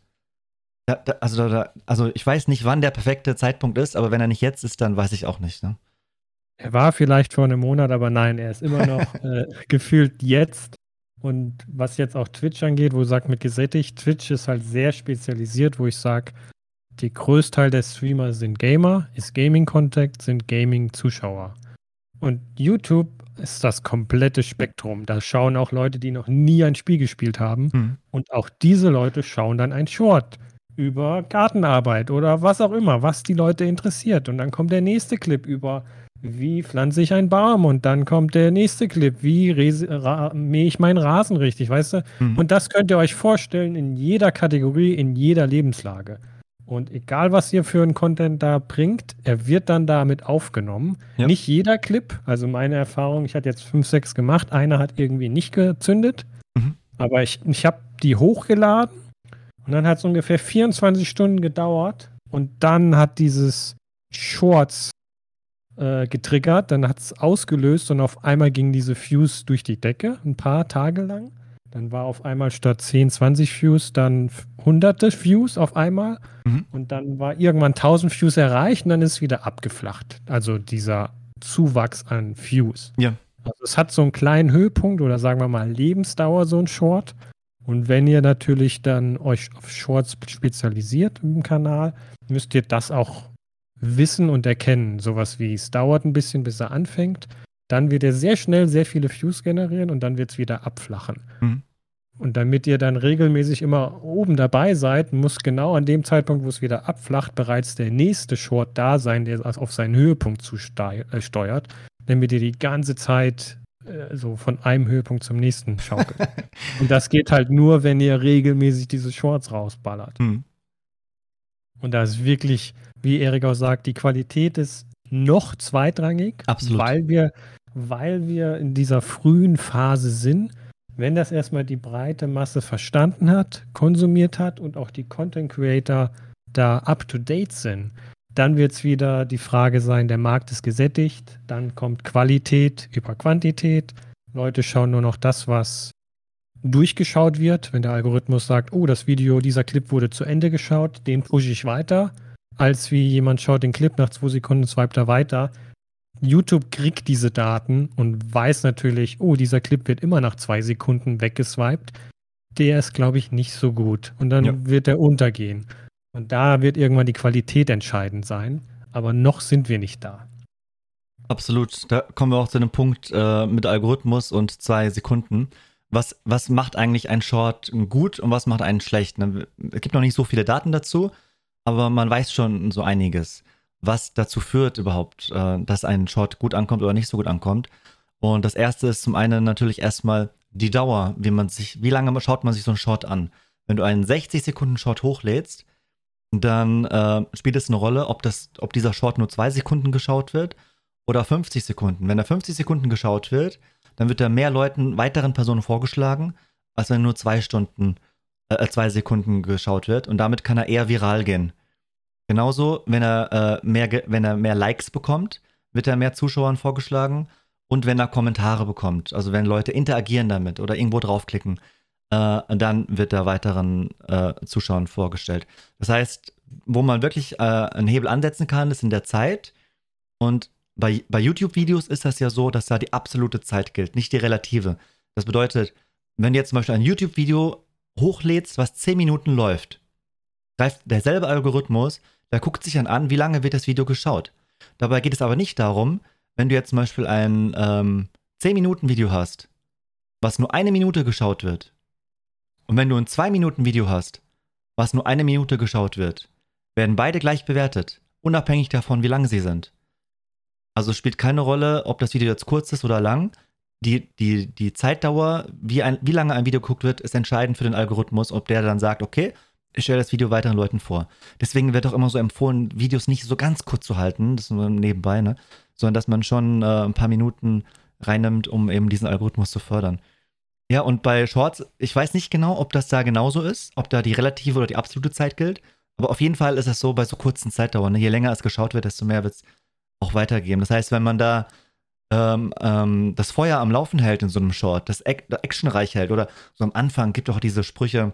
da, da, also, da, also ich weiß nicht, wann der perfekte Zeitpunkt ist, aber wenn er nicht jetzt ist, dann weiß ich auch nicht. Ne? Er war vielleicht vor einem Monat, aber nein, er ist immer noch äh, gefühlt jetzt. Und was jetzt auch Twitch angeht, wo du sagst mit gesättigt, Twitch ist halt sehr spezialisiert, wo ich sage, die Größteil der Streamer sind Gamer, ist Gaming-Contact, sind Gaming-Zuschauer. Und YouTube ist das komplette Spektrum. Da schauen auch Leute, die noch nie ein Spiel gespielt haben. Mhm. Und auch diese Leute schauen dann ein Short über Gartenarbeit oder was auch immer, was die Leute interessiert. Und dann kommt der nächste Clip über wie pflanze ich einen Baum und dann kommt der nächste Clip, wie mähe ich meinen Rasen richtig, weißt du? Mhm. Und das könnt ihr euch vorstellen in jeder Kategorie, in jeder Lebenslage. Und egal, was ihr für einen Content da bringt, er wird dann damit aufgenommen. Ja. Nicht jeder Clip, also meine Erfahrung, ich hatte jetzt fünf, sechs gemacht, einer hat irgendwie nicht gezündet, mhm. aber ich, ich habe die hochgeladen und dann hat es ungefähr 24 Stunden gedauert und dann hat dieses Shorts äh, getriggert, dann hat es ausgelöst und auf einmal ging diese Fuse durch die Decke, ein paar Tage lang. Dann war auf einmal statt 10, 20 Fuse dann hunderte Fuse auf einmal. Mhm. Und dann war irgendwann 1000 Fuse erreicht und dann ist es wieder abgeflacht. Also dieser Zuwachs an Fuse. Ja. Also es hat so einen kleinen Höhepunkt oder sagen wir mal Lebensdauer, so ein Short. Und wenn ihr natürlich dann euch auf Shorts spezialisiert im Kanal, müsst ihr das auch wissen und erkennen. Sowas wie, es dauert ein bisschen, bis er anfängt. Dann wird er sehr schnell sehr viele Views generieren und dann wird es wieder abflachen. Mhm. Und damit ihr dann regelmäßig immer oben dabei seid, muss genau an dem Zeitpunkt, wo es wieder abflacht, bereits der nächste Short da sein, der auf seinen Höhepunkt zu äh, steuert, damit ihr die ganze Zeit äh, so von einem Höhepunkt zum nächsten schaukelt. und das geht halt nur, wenn ihr regelmäßig diese Shorts rausballert. Mhm. Und da ist wirklich wie Erik auch sagt, die Qualität ist noch zweitrangig, Absolut. weil wir, weil wir in dieser frühen Phase sind. Wenn das erstmal die breite Masse verstanden hat, konsumiert hat und auch die Content Creator da up to date sind, dann wird es wieder die Frage sein, der Markt ist gesättigt, dann kommt Qualität über Quantität. Leute schauen nur noch das, was durchgeschaut wird. Wenn der Algorithmus sagt, oh, das Video, dieser Clip wurde zu Ende geschaut, den pushe ich weiter, als wie jemand schaut den Clip nach zwei Sekunden, swipet er weiter. YouTube kriegt diese Daten und weiß natürlich, oh, dieser Clip wird immer nach zwei Sekunden weggeswiped. Der ist, glaube ich, nicht so gut. Und dann ja. wird er untergehen. Und da wird irgendwann die Qualität entscheidend sein. Aber noch sind wir nicht da. Absolut. Da kommen wir auch zu einem Punkt äh, mit Algorithmus und zwei Sekunden. Was, was macht eigentlich ein Short gut und was macht einen schlecht? Ne? Es gibt noch nicht so viele Daten dazu, aber man weiß schon so einiges, was dazu führt überhaupt, äh, dass ein Short gut ankommt oder nicht so gut ankommt. Und das erste ist zum einen natürlich erstmal die Dauer, wie man sich, wie lange schaut man sich so einen Short an? Wenn du einen 60 Sekunden Short hochlädst, dann äh, spielt es eine Rolle, ob, das, ob dieser Short nur zwei Sekunden geschaut wird oder 50 Sekunden. Wenn er 50 Sekunden geschaut wird, dann wird er mehr Leuten, weiteren Personen vorgeschlagen, als wenn nur zwei Stunden, äh, zwei Sekunden geschaut wird. Und damit kann er eher viral gehen. Genauso, wenn er, äh, mehr, wenn er mehr Likes bekommt, wird er mehr Zuschauern vorgeschlagen. Und wenn er Kommentare bekommt, also wenn Leute interagieren damit oder irgendwo draufklicken, äh, dann wird er weiteren äh, Zuschauern vorgestellt. Das heißt, wo man wirklich äh, einen Hebel ansetzen kann, ist in der Zeit. Und bei, bei YouTube-Videos ist das ja so, dass da die absolute Zeit gilt, nicht die relative. Das bedeutet, wenn jetzt zum Beispiel ein YouTube-Video hochlädst, was 10 Minuten läuft, greift derselbe Algorithmus, der guckt sich dann an, wie lange wird das Video geschaut. Dabei geht es aber nicht darum, wenn du jetzt zum Beispiel ein ähm, 10-Minuten-Video hast, was nur eine Minute geschaut wird, und wenn du ein 2-Minuten-Video hast, was nur eine Minute geschaut wird, werden beide gleich bewertet, unabhängig davon, wie lang sie sind. Also spielt keine Rolle, ob das Video jetzt kurz ist oder lang. Die, die, die Zeitdauer, wie, ein, wie lange ein Video geguckt wird, ist entscheidend für den Algorithmus, ob der dann sagt, okay, ich stelle das Video weiteren Leuten vor. Deswegen wird auch immer so empfohlen, Videos nicht so ganz kurz zu halten, das ist nur nebenbei, ne? sondern dass man schon äh, ein paar Minuten reinnimmt, um eben diesen Algorithmus zu fördern. Ja, und bei Shorts, ich weiß nicht genau, ob das da genauso ist, ob da die relative oder die absolute Zeit gilt, aber auf jeden Fall ist es so bei so kurzen Zeitdauern. Ne? Je länger es geschaut wird, desto mehr wird es auch weitergeben. Das heißt, wenn man da ähm, ähm, das Feuer am Laufen hält in so einem Short, das actionreich hält oder so am Anfang gibt auch diese Sprüche,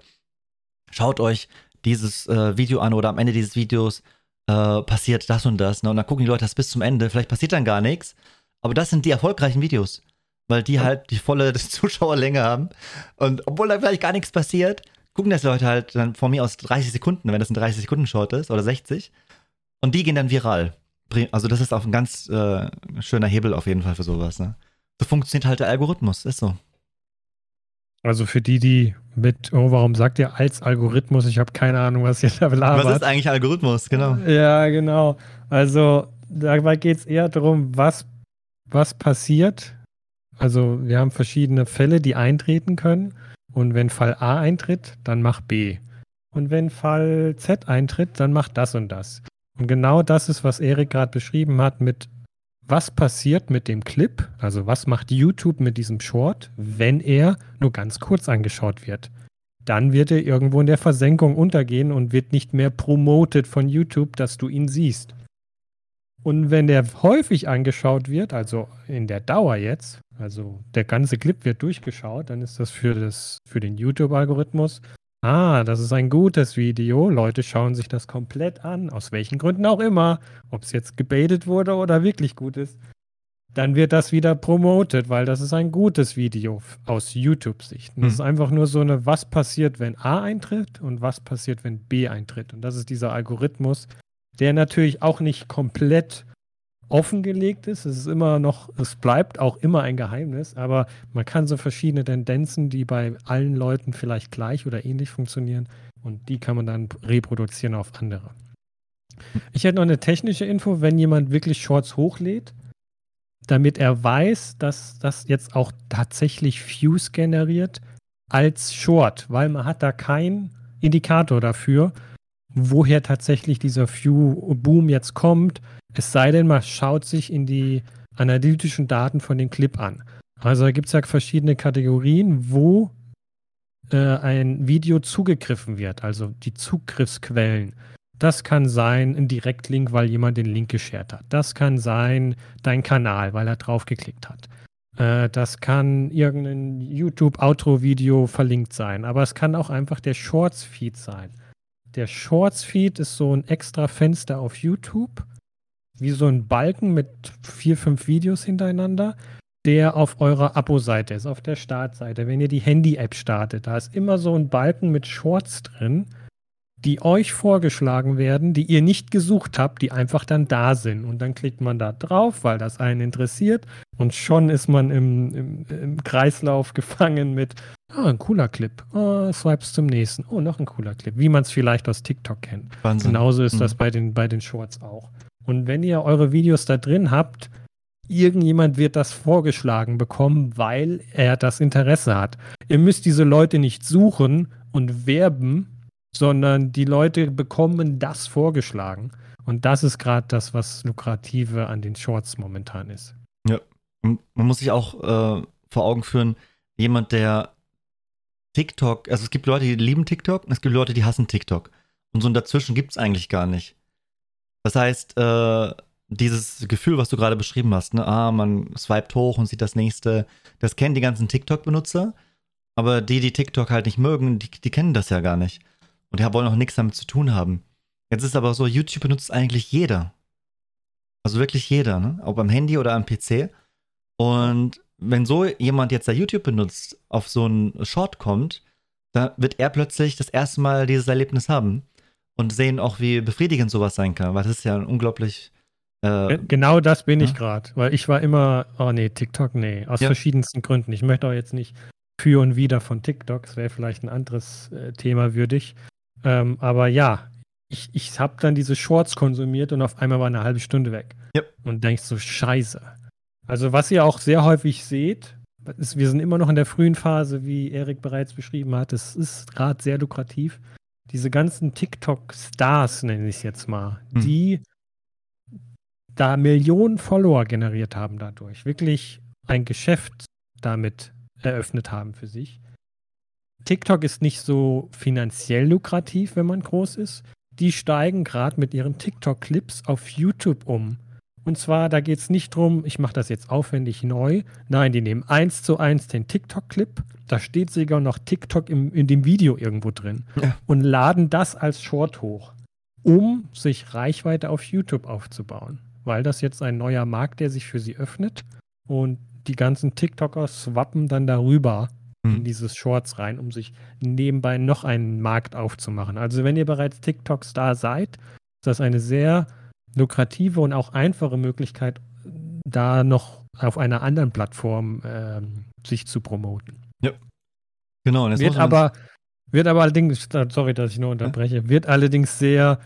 schaut euch dieses äh, Video an oder am Ende dieses Videos äh, passiert das und das. Ne? Und dann gucken die Leute das bis zum Ende. Vielleicht passiert dann gar nichts. Aber das sind die erfolgreichen Videos, weil die halt die volle Zuschauerlänge haben. Und obwohl da vielleicht gar nichts passiert, gucken das Leute halt dann von mir aus 30 Sekunden, wenn das ein 30 Sekunden Short ist oder 60. Und die gehen dann viral. Also das ist auch ein ganz äh, schöner Hebel auf jeden Fall für sowas. Ne? So funktioniert halt der Algorithmus, ist so. Also für die, die mit, oh, warum sagt ihr als Algorithmus? Ich habe keine Ahnung, was ihr da labert. Was ist eigentlich Algorithmus? Genau. Ja, genau. Also dabei geht es eher darum, was, was passiert. Also wir haben verschiedene Fälle, die eintreten können. Und wenn Fall A eintritt, dann mach B. Und wenn Fall Z eintritt, dann mach das und das. Und genau das ist, was Erik gerade beschrieben hat mit was passiert mit dem Clip, also was macht YouTube mit diesem Short, wenn er nur ganz kurz angeschaut wird. Dann wird er irgendwo in der Versenkung untergehen und wird nicht mehr promoted von YouTube, dass du ihn siehst. Und wenn der häufig angeschaut wird, also in der Dauer jetzt, also der ganze Clip wird durchgeschaut, dann ist das für, das, für den YouTube-Algorithmus Ah, das ist ein gutes Video. Leute schauen sich das komplett an, aus welchen Gründen auch immer, ob es jetzt gebaitet wurde oder wirklich gut ist. Dann wird das wieder promoted, weil das ist ein gutes Video aus YouTube-Sicht. Das hm. ist einfach nur so eine, was passiert, wenn A eintritt und was passiert, wenn B eintritt. Und das ist dieser Algorithmus, der natürlich auch nicht komplett offengelegt ist. Es ist immer noch, es bleibt auch immer ein Geheimnis, aber man kann so verschiedene Tendenzen, die bei allen Leuten vielleicht gleich oder ähnlich funktionieren, und die kann man dann reproduzieren auf andere. Ich hätte noch eine technische Info, wenn jemand wirklich Shorts hochlädt, damit er weiß, dass das jetzt auch tatsächlich Views generiert als Short, weil man hat da keinen Indikator dafür, woher tatsächlich dieser View-Boom jetzt kommt. Es sei denn, man schaut sich in die analytischen Daten von dem Clip an. Also da gibt es ja verschiedene Kategorien, wo äh, ein Video zugegriffen wird, also die Zugriffsquellen. Das kann sein ein Direktlink, weil jemand den Link geshared hat. Das kann sein dein Kanal, weil er draufgeklickt hat. Äh, das kann irgendein YouTube-Outro-Video verlinkt sein. Aber es kann auch einfach der Shorts-Feed sein. Der Shorts-Feed ist so ein extra Fenster auf YouTube, wie so ein Balken mit vier, fünf Videos hintereinander, der auf eurer Abo-Seite ist, auf der Startseite. Wenn ihr die Handy-App startet, da ist immer so ein Balken mit Shorts drin die euch vorgeschlagen werden, die ihr nicht gesucht habt, die einfach dann da sind. Und dann klickt man da drauf, weil das einen interessiert. Und schon ist man im, im, im Kreislauf gefangen mit, ah, ein cooler Clip. Oh, swipes zum nächsten. Oh, noch ein cooler Clip. Wie man es vielleicht aus TikTok kennt. Wahnsinn. Genauso ist mhm. das bei den, bei den Shorts auch. Und wenn ihr eure Videos da drin habt, irgendjemand wird das vorgeschlagen bekommen, weil er das Interesse hat. Ihr müsst diese Leute nicht suchen und werben, sondern die Leute bekommen das vorgeschlagen. Und das ist gerade das, was lukrative an den Shorts momentan ist. Ja, man muss sich auch äh, vor Augen führen, jemand, der TikTok, also es gibt Leute, die lieben TikTok und es gibt Leute, die hassen TikTok. Und so ein Dazwischen gibt es eigentlich gar nicht. Das heißt, äh, dieses Gefühl, was du gerade beschrieben hast, ne, ah, man swiped hoch und sieht das nächste, das kennen die ganzen TikTok-Benutzer, aber die, die TikTok halt nicht mögen, die, die kennen das ja gar nicht. Und die wollen auch nichts damit zu tun haben. Jetzt ist aber so, YouTube benutzt eigentlich jeder. Also wirklich jeder, ne? Ob am Handy oder am PC. Und wenn so jemand jetzt da YouTube benutzt, auf so einen Short kommt, da wird er plötzlich das erste Mal dieses Erlebnis haben und sehen auch, wie befriedigend sowas sein kann, weil das ist ja ein unglaublich. Äh, genau das bin ja? ich gerade, weil ich war immer, oh nee, TikTok, nee, aus ja. verschiedensten Gründen. Ich möchte auch jetzt nicht für und wieder von TikTok, das wäre vielleicht ein anderes äh, Thema würdig. Ähm, aber ja, ich, ich habe dann diese Shorts konsumiert und auf einmal war eine halbe Stunde weg. Yep. Und denkst so, scheiße. Also was ihr auch sehr häufig seht, ist, wir sind immer noch in der frühen Phase, wie Erik bereits beschrieben hat. Es ist gerade sehr lukrativ. Diese ganzen TikTok-Stars, nenne ich es jetzt mal, hm. die da Millionen Follower generiert haben dadurch, wirklich ein Geschäft damit eröffnet haben für sich. TikTok ist nicht so finanziell lukrativ, wenn man groß ist. Die steigen gerade mit ihren TikTok-Clips auf YouTube um. Und zwar, da geht es nicht darum, ich mache das jetzt aufwendig neu. Nein, die nehmen eins zu eins den TikTok-Clip. Da steht sogar noch TikTok im, in dem Video irgendwo drin. Ja. Und laden das als Short hoch, um sich Reichweite auf YouTube aufzubauen. Weil das jetzt ein neuer Markt, der sich für sie öffnet. Und die ganzen TikToker swappen dann darüber in hm. dieses Shorts rein, um sich nebenbei noch einen Markt aufzumachen. Also wenn ihr bereits TikTok-Star seid, ist das eine sehr lukrative und auch einfache Möglichkeit, da noch auf einer anderen Plattform äh, sich zu promoten. Ja. Genau. wird aber, wird aber allerdings, sorry, dass ich nur unterbreche, wird allerdings sehr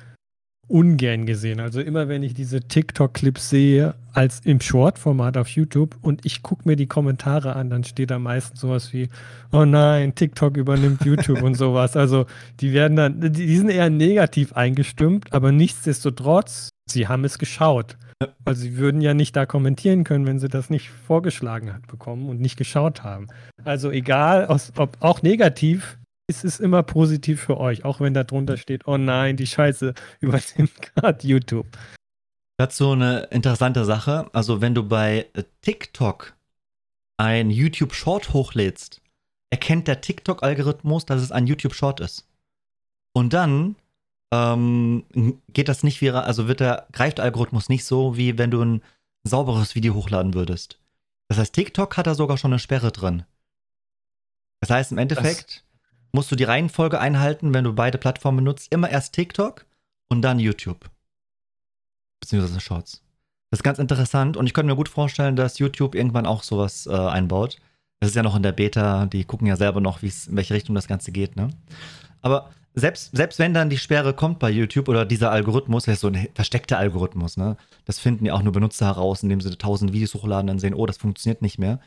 ungern gesehen. Also immer wenn ich diese TikTok-Clips sehe, als im Short-Format auf YouTube und ich gucke mir die Kommentare an, dann steht da meistens sowas wie, oh nein, TikTok übernimmt YouTube und sowas. Also die werden dann, die, sind eher negativ eingestimmt, aber nichtsdestotrotz, sie haben es geschaut. Also sie würden ja nicht da kommentieren können, wenn sie das nicht vorgeschlagen hat bekommen und nicht geschaut haben. Also egal, ob auch negativ, es ist immer positiv für euch, auch wenn da drunter steht, oh nein, die Scheiße übernimmt gerade YouTube. Dazu eine interessante Sache. Also, wenn du bei TikTok ein YouTube Short hochlädst, erkennt der TikTok-Algorithmus, dass es ein YouTube Short ist. Und dann ähm, geht das nicht viral, also wird der, greift der Algorithmus nicht so, wie wenn du ein sauberes Video hochladen würdest. Das heißt, TikTok hat da sogar schon eine Sperre drin. Das heißt, im Endeffekt musst du die Reihenfolge einhalten, wenn du beide Plattformen nutzt. Immer erst TikTok und dann YouTube. Beziehungsweise Shorts. Das ist ganz interessant und ich könnte mir gut vorstellen, dass YouTube irgendwann auch sowas äh, einbaut. Das ist ja noch in der Beta, die gucken ja selber noch, in welche Richtung das Ganze geht, ne? Aber selbst, selbst wenn dann die Sperre kommt bei YouTube oder dieser Algorithmus, der ist so ein versteckter Algorithmus, ne? Das finden ja auch nur Benutzer heraus, indem sie tausend Videos hochladen, dann sehen, oh, das funktioniert nicht mehr.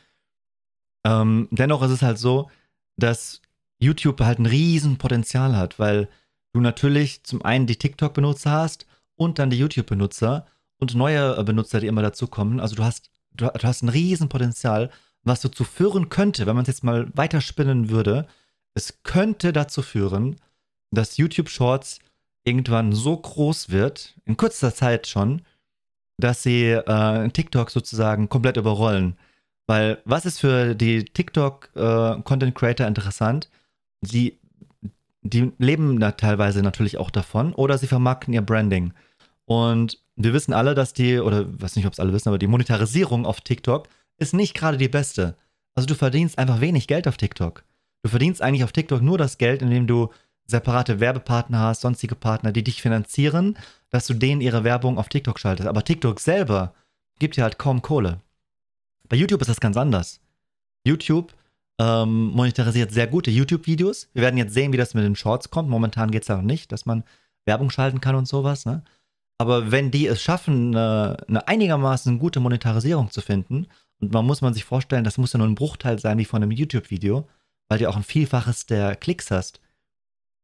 Ähm, dennoch ist es halt so, dass YouTube halt ein riesen Potenzial hat, weil du natürlich zum einen die TikTok-Benutzer hast und dann die YouTube-Benutzer und neue äh, Benutzer, die immer dazukommen. Also du hast, du, du hast ein Riesenpotenzial, was dazu führen könnte, wenn man es jetzt mal weiterspinnen würde, es könnte dazu führen, dass YouTube Shorts irgendwann so groß wird, in kurzer Zeit schon, dass sie äh, TikTok sozusagen komplett überrollen. Weil was ist für die TikTok-Content äh, interessant? Sie, die leben da teilweise natürlich auch davon oder sie vermarkten ihr Branding. Und wir wissen alle, dass die, oder weiß nicht, ob es alle wissen, aber die Monetarisierung auf TikTok ist nicht gerade die beste. Also du verdienst einfach wenig Geld auf TikTok. Du verdienst eigentlich auf TikTok nur das Geld, indem du separate Werbepartner hast, sonstige Partner, die dich finanzieren, dass du denen ihre Werbung auf TikTok schaltest. Aber TikTok selber gibt dir halt kaum Kohle. Bei YouTube ist das ganz anders. YouTube ähm, monetarisiert sehr gute YouTube-Videos. Wir werden jetzt sehen, wie das mit den Shorts kommt. Momentan geht es ja noch nicht, dass man Werbung schalten kann und sowas. Ne? Aber wenn die es schaffen, eine, eine einigermaßen gute Monetarisierung zu finden, und man muss man sich vorstellen, das muss ja nur ein Bruchteil sein wie von einem YouTube-Video, weil du auch ein Vielfaches der Klicks hast,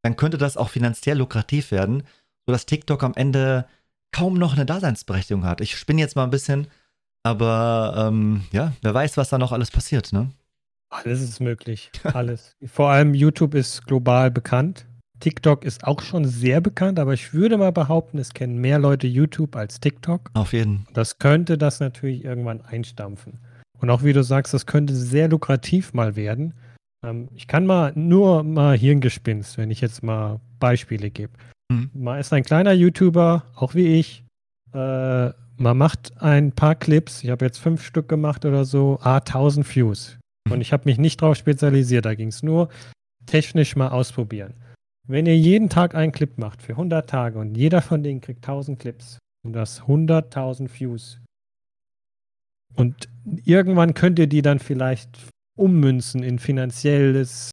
dann könnte das auch finanziell lukrativ werden, sodass TikTok am Ende kaum noch eine Daseinsberechtigung hat. Ich spinne jetzt mal ein bisschen, aber ähm, ja, wer weiß, was da noch alles passiert, ne? Alles ist möglich. Alles. Vor allem YouTube ist global bekannt. TikTok ist auch schon sehr bekannt, aber ich würde mal behaupten, es kennen mehr Leute YouTube als TikTok. Auf jeden. Das könnte das natürlich irgendwann einstampfen. Und auch wie du sagst, das könnte sehr lukrativ mal werden. Ähm, ich kann mal nur mal Hirngespinst, wenn ich jetzt mal Beispiele gebe. Mhm. Man ist ein kleiner YouTuber, auch wie ich. Äh, man macht ein paar Clips. Ich habe jetzt fünf Stück gemacht oder so. Ah, 1000 Views. Und ich habe mich nicht darauf spezialisiert. Da ging es nur technisch mal ausprobieren. Wenn ihr jeden Tag einen Clip macht für 100 Tage und jeder von denen kriegt 1000 Clips und das 100.000 Views und irgendwann könnt ihr die dann vielleicht ummünzen in finanzielles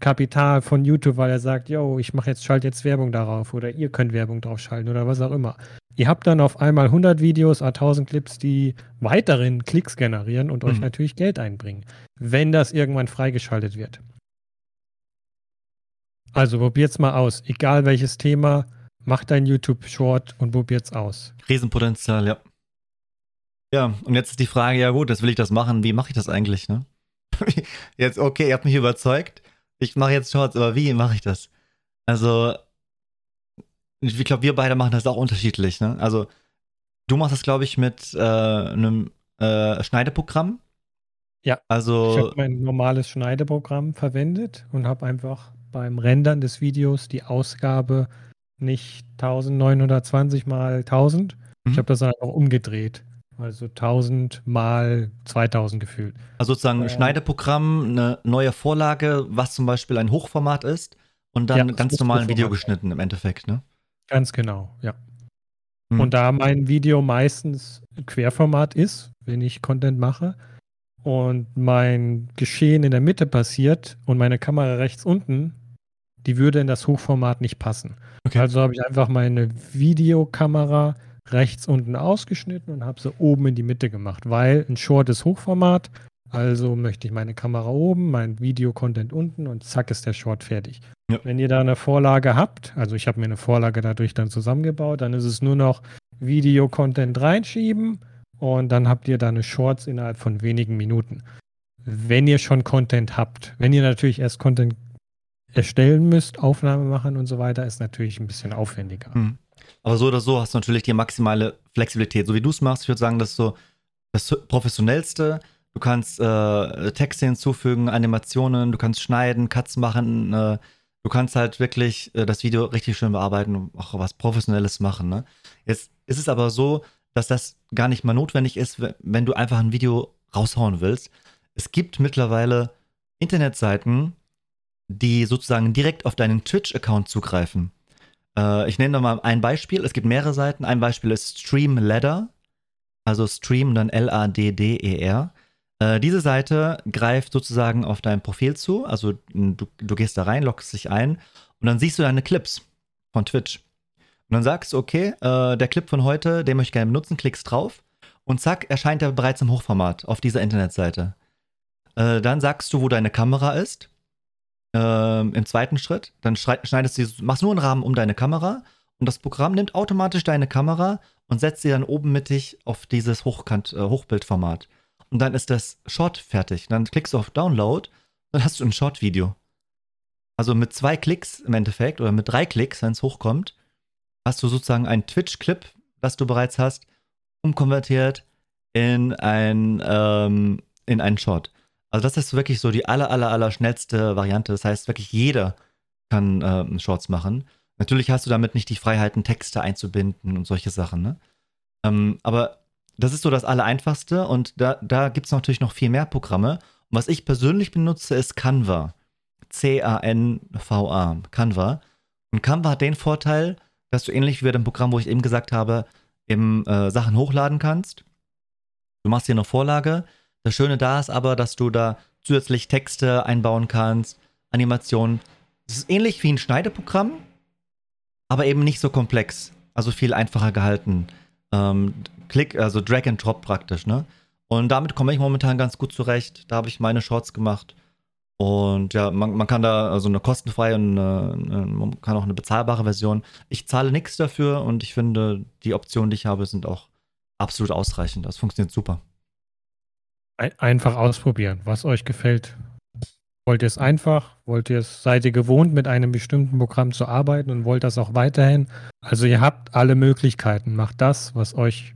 Kapital von YouTube, weil er sagt, yo, ich mache jetzt, schalte jetzt Werbung darauf oder ihr könnt Werbung drauf schalten oder was auch immer. Ihr habt dann auf einmal 100 Videos, 1000 Clips, die weiteren Klicks generieren und mhm. euch natürlich Geld einbringen, wenn das irgendwann freigeschaltet wird. Also probiert's mal aus. Egal welches Thema, mach dein YouTube-Short und probiert's aus. Riesenpotenzial, ja. Ja, und jetzt ist die Frage, ja gut, jetzt will ich das machen, wie mache ich das eigentlich, ne? jetzt, okay, ihr habt mich überzeugt, ich mache jetzt Shorts, aber wie mache ich das? Also, ich glaube, wir beide machen das auch unterschiedlich, ne? Also, du machst das, glaube ich, mit äh, einem äh, Schneideprogramm. Ja, also, ich habe mein normales Schneideprogramm verwendet und habe einfach beim Rendern des Videos die Ausgabe nicht 1920 mal 1000. Mhm. Ich habe das einfach umgedreht. Also 1000 mal 2000 gefühlt. Also sozusagen ein Schneideprogramm, eine neue Vorlage, was zum Beispiel ein Hochformat ist und dann ja, ganz normal ein Video geschnitten im Endeffekt, ne? Ganz genau, ja. Mhm. Und da mein Video meistens Querformat ist, wenn ich Content mache, und mein Geschehen in der Mitte passiert und meine Kamera rechts unten, die würde in das Hochformat nicht passen. Okay. Also habe ich einfach meine Videokamera rechts unten ausgeschnitten und habe sie oben in die Mitte gemacht, weil ein Short ist Hochformat, also möchte ich meine Kamera oben, mein Video-Content unten und zack ist der Short fertig. Ja. Wenn ihr da eine Vorlage habt, also ich habe mir eine Vorlage dadurch dann zusammengebaut, dann ist es nur noch Video-Content reinschieben und dann habt ihr da eine Shorts innerhalb von wenigen Minuten. Wenn ihr schon Content habt, wenn ihr natürlich erst Content erstellen müsst, Aufnahme machen und so weiter, ist natürlich ein bisschen aufwendiger. Mhm. Aber so oder so hast du natürlich die maximale Flexibilität. So wie du es machst, ich würde sagen, das ist so das professionellste. Du kannst äh, Texte hinzufügen, Animationen, du kannst schneiden, Cuts machen, äh, du kannst halt wirklich äh, das Video richtig schön bearbeiten und auch was Professionelles machen. Ne? Jetzt ist es aber so, dass das gar nicht mal notwendig ist, wenn du einfach ein Video raushauen willst. Es gibt mittlerweile Internetseiten, die sozusagen direkt auf deinen Twitch-Account zugreifen. Äh, ich nenne da mal ein Beispiel. Es gibt mehrere Seiten. Ein Beispiel ist Streamladder, also Stream dann L-A-D-D-E-R. Äh, diese Seite greift sozusagen auf dein Profil zu. Also du, du gehst da rein, loggst dich ein und dann siehst du deine Clips von Twitch. Und dann sagst du, okay, äh, der Clip von heute, den möchte ich gerne benutzen, klickst drauf und zack, erscheint er bereits im Hochformat auf dieser Internetseite. Äh, dann sagst du, wo deine Kamera ist. Äh, ähm, im zweiten Schritt. Dann schneidest du, machst nur einen Rahmen um deine Kamera und das Programm nimmt automatisch deine Kamera und setzt sie dann oben mittig auf dieses Hochkant, äh, Hochbildformat. Und dann ist das Short fertig. Dann klickst du auf Download, dann hast du ein Short-Video. Also mit zwei Klicks im Endeffekt oder mit drei Klicks, wenn es hochkommt, hast du sozusagen ein Twitch-Clip, das du bereits hast, umkonvertiert in ein ähm, in einen Short. Also das ist wirklich so die aller aller aller schnellste Variante. Das heißt wirklich jeder kann ähm, Shorts machen. Natürlich hast du damit nicht die Freiheiten, Texte einzubinden und solche Sachen. Ne? Ähm, aber das ist so das Allereinfachste und da, da gibt es natürlich noch viel mehr Programme. Und was ich persönlich benutze, ist Canva. C-A-N-V-A. Canva. Und Canva hat den Vorteil, dass du ähnlich wie bei dem Programm, wo ich eben gesagt habe, eben äh, Sachen hochladen kannst. Du machst hier eine Vorlage. Das Schöne da ist aber, dass du da zusätzlich Texte einbauen kannst, Animationen. Es ist ähnlich wie ein Schneideprogramm, aber eben nicht so komplex. Also viel einfacher gehalten. Ähm, Klick, also Drag and Drop praktisch, ne? Und damit komme ich momentan ganz gut zurecht. Da habe ich meine Shorts gemacht. Und ja, man, man kann da also eine kostenfreie und eine, man kann auch eine bezahlbare Version. Ich zahle nichts dafür und ich finde, die Optionen, die ich habe, sind auch absolut ausreichend. Das funktioniert super. Einfach ausprobieren, was euch gefällt. Wollt ihr es einfach? Wollt ihr es, seid ihr gewohnt, mit einem bestimmten Programm zu arbeiten und wollt das auch weiterhin? Also ihr habt alle Möglichkeiten. Macht das, was euch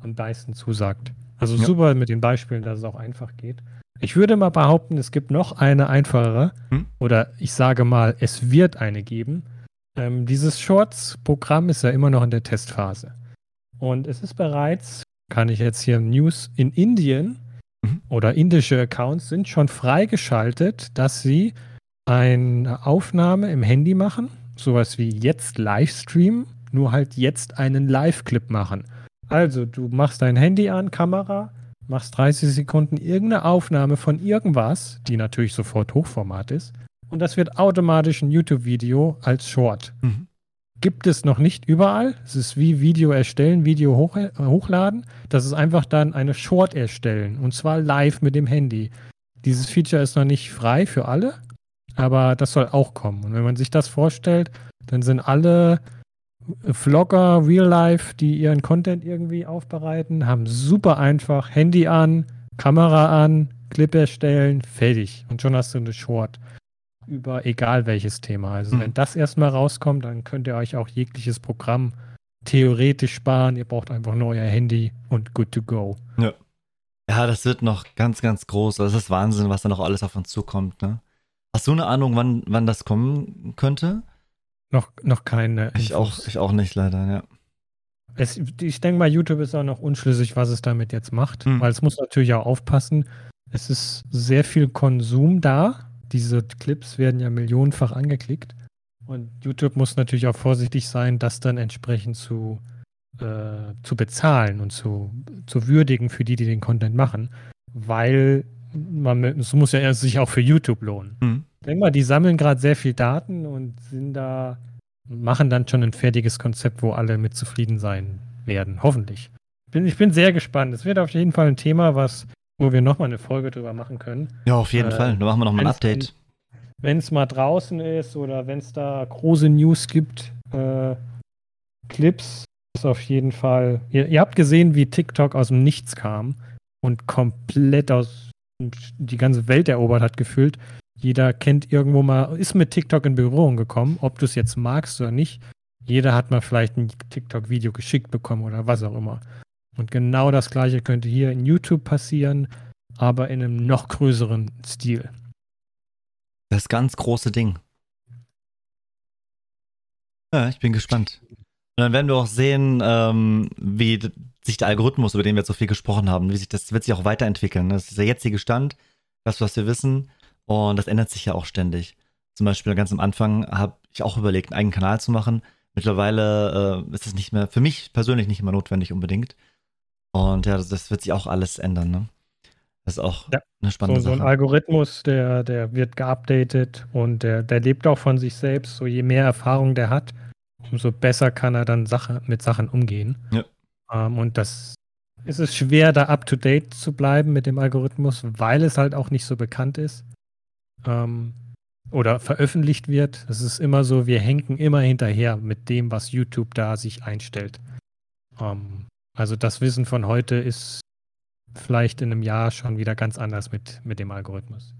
am meisten zusagt. Also ja. super mit den Beispielen, dass es auch einfach geht. Ich würde mal behaupten, es gibt noch eine einfachere, hm? oder ich sage mal, es wird eine geben. Ähm, dieses Shorts-Programm ist ja immer noch in der Testphase. Und es ist bereits, kann ich jetzt hier News, in Indien mhm. oder indische Accounts sind schon freigeschaltet, dass sie eine Aufnahme im Handy machen, sowas wie jetzt Livestream, nur halt jetzt einen Live-Clip machen. Also, du machst dein Handy an, Kamera, machst 30 Sekunden irgendeine Aufnahme von irgendwas, die natürlich sofort Hochformat ist, und das wird automatisch ein YouTube-Video als Short. Mhm. Gibt es noch nicht überall. Es ist wie Video erstellen, Video hoch, äh, hochladen. Das ist einfach dann eine Short erstellen und zwar live mit dem Handy. Dieses Feature ist noch nicht frei für alle, aber das soll auch kommen. Und wenn man sich das vorstellt, dann sind alle Vlogger, Real Life, die ihren Content irgendwie aufbereiten, haben super einfach Handy an, Kamera an, Clip erstellen, fertig. Und schon hast du eine Short über egal welches Thema. Also, mhm. wenn das erstmal rauskommt, dann könnt ihr euch auch jegliches Programm theoretisch sparen. Ihr braucht einfach nur euer Handy und good to go. Ja. Ja, das wird noch ganz, ganz groß. Das ist Wahnsinn, was da noch alles auf uns zukommt. Ne? Hast du eine Ahnung, wann, wann das kommen könnte? Noch, noch keine. Ich auch, ich auch nicht, leider, ja. Es, ich denke mal, YouTube ist auch noch unschlüssig, was es damit jetzt macht, hm. weil es muss natürlich auch aufpassen. Es ist sehr viel Konsum da. Diese Clips werden ja millionenfach angeklickt. Und YouTube muss natürlich auch vorsichtig sein, das dann entsprechend zu, äh, zu bezahlen und zu, zu würdigen für die, die den Content machen. Weil man, es muss ja sich auch für YouTube lohnen. Hm. Ich denke mal, die sammeln gerade sehr viel Daten und sind da, machen dann schon ein fertiges Konzept, wo alle mit zufrieden sein werden. Hoffentlich. Bin, ich bin sehr gespannt. Es wird auf jeden Fall ein Thema, was, wo wir nochmal eine Folge drüber machen können. Ja, auf jeden äh, Fall. Da machen wir nochmal ein Update. Wenn es mal draußen ist oder wenn es da große News gibt, äh, Clips, ist auf jeden Fall. Ihr, ihr habt gesehen, wie TikTok aus dem Nichts kam und komplett aus die ganze Welt erobert hat gefühlt. Jeder kennt irgendwo mal, ist mit TikTok in Berührung gekommen, ob du es jetzt magst oder nicht. Jeder hat mal vielleicht ein TikTok-Video geschickt bekommen oder was auch immer. Und genau das gleiche könnte hier in YouTube passieren, aber in einem noch größeren Stil. Das ganz große Ding. Ja, ich bin gespannt. Und dann werden wir auch sehen, ähm, wie sich der Algorithmus, über den wir jetzt so viel gesprochen haben, wie sich das wird sich auch weiterentwickeln. Das ist der jetzige Stand, das, was wir wissen. Und das ändert sich ja auch ständig. Zum Beispiel ganz am Anfang habe ich auch überlegt, einen eigenen Kanal zu machen. Mittlerweile äh, ist es nicht mehr, für mich persönlich nicht immer notwendig unbedingt. Und ja, das, das wird sich auch alles ändern. Ne? Das ist auch ja. eine spannende so, Sache. So ein Algorithmus, der, der wird geupdatet und der, der lebt auch von sich selbst. So je mehr Erfahrung der hat, umso besser kann er dann Sache, mit Sachen umgehen. Ja. Ähm, und das ist es schwer, da up to date zu bleiben mit dem Algorithmus, weil es halt auch nicht so bekannt ist. Ähm, oder veröffentlicht wird. Es ist immer so, wir hängen immer hinterher mit dem, was YouTube da sich einstellt. Ähm, also das Wissen von heute ist vielleicht in einem Jahr schon wieder ganz anders mit, mit dem Algorithmus.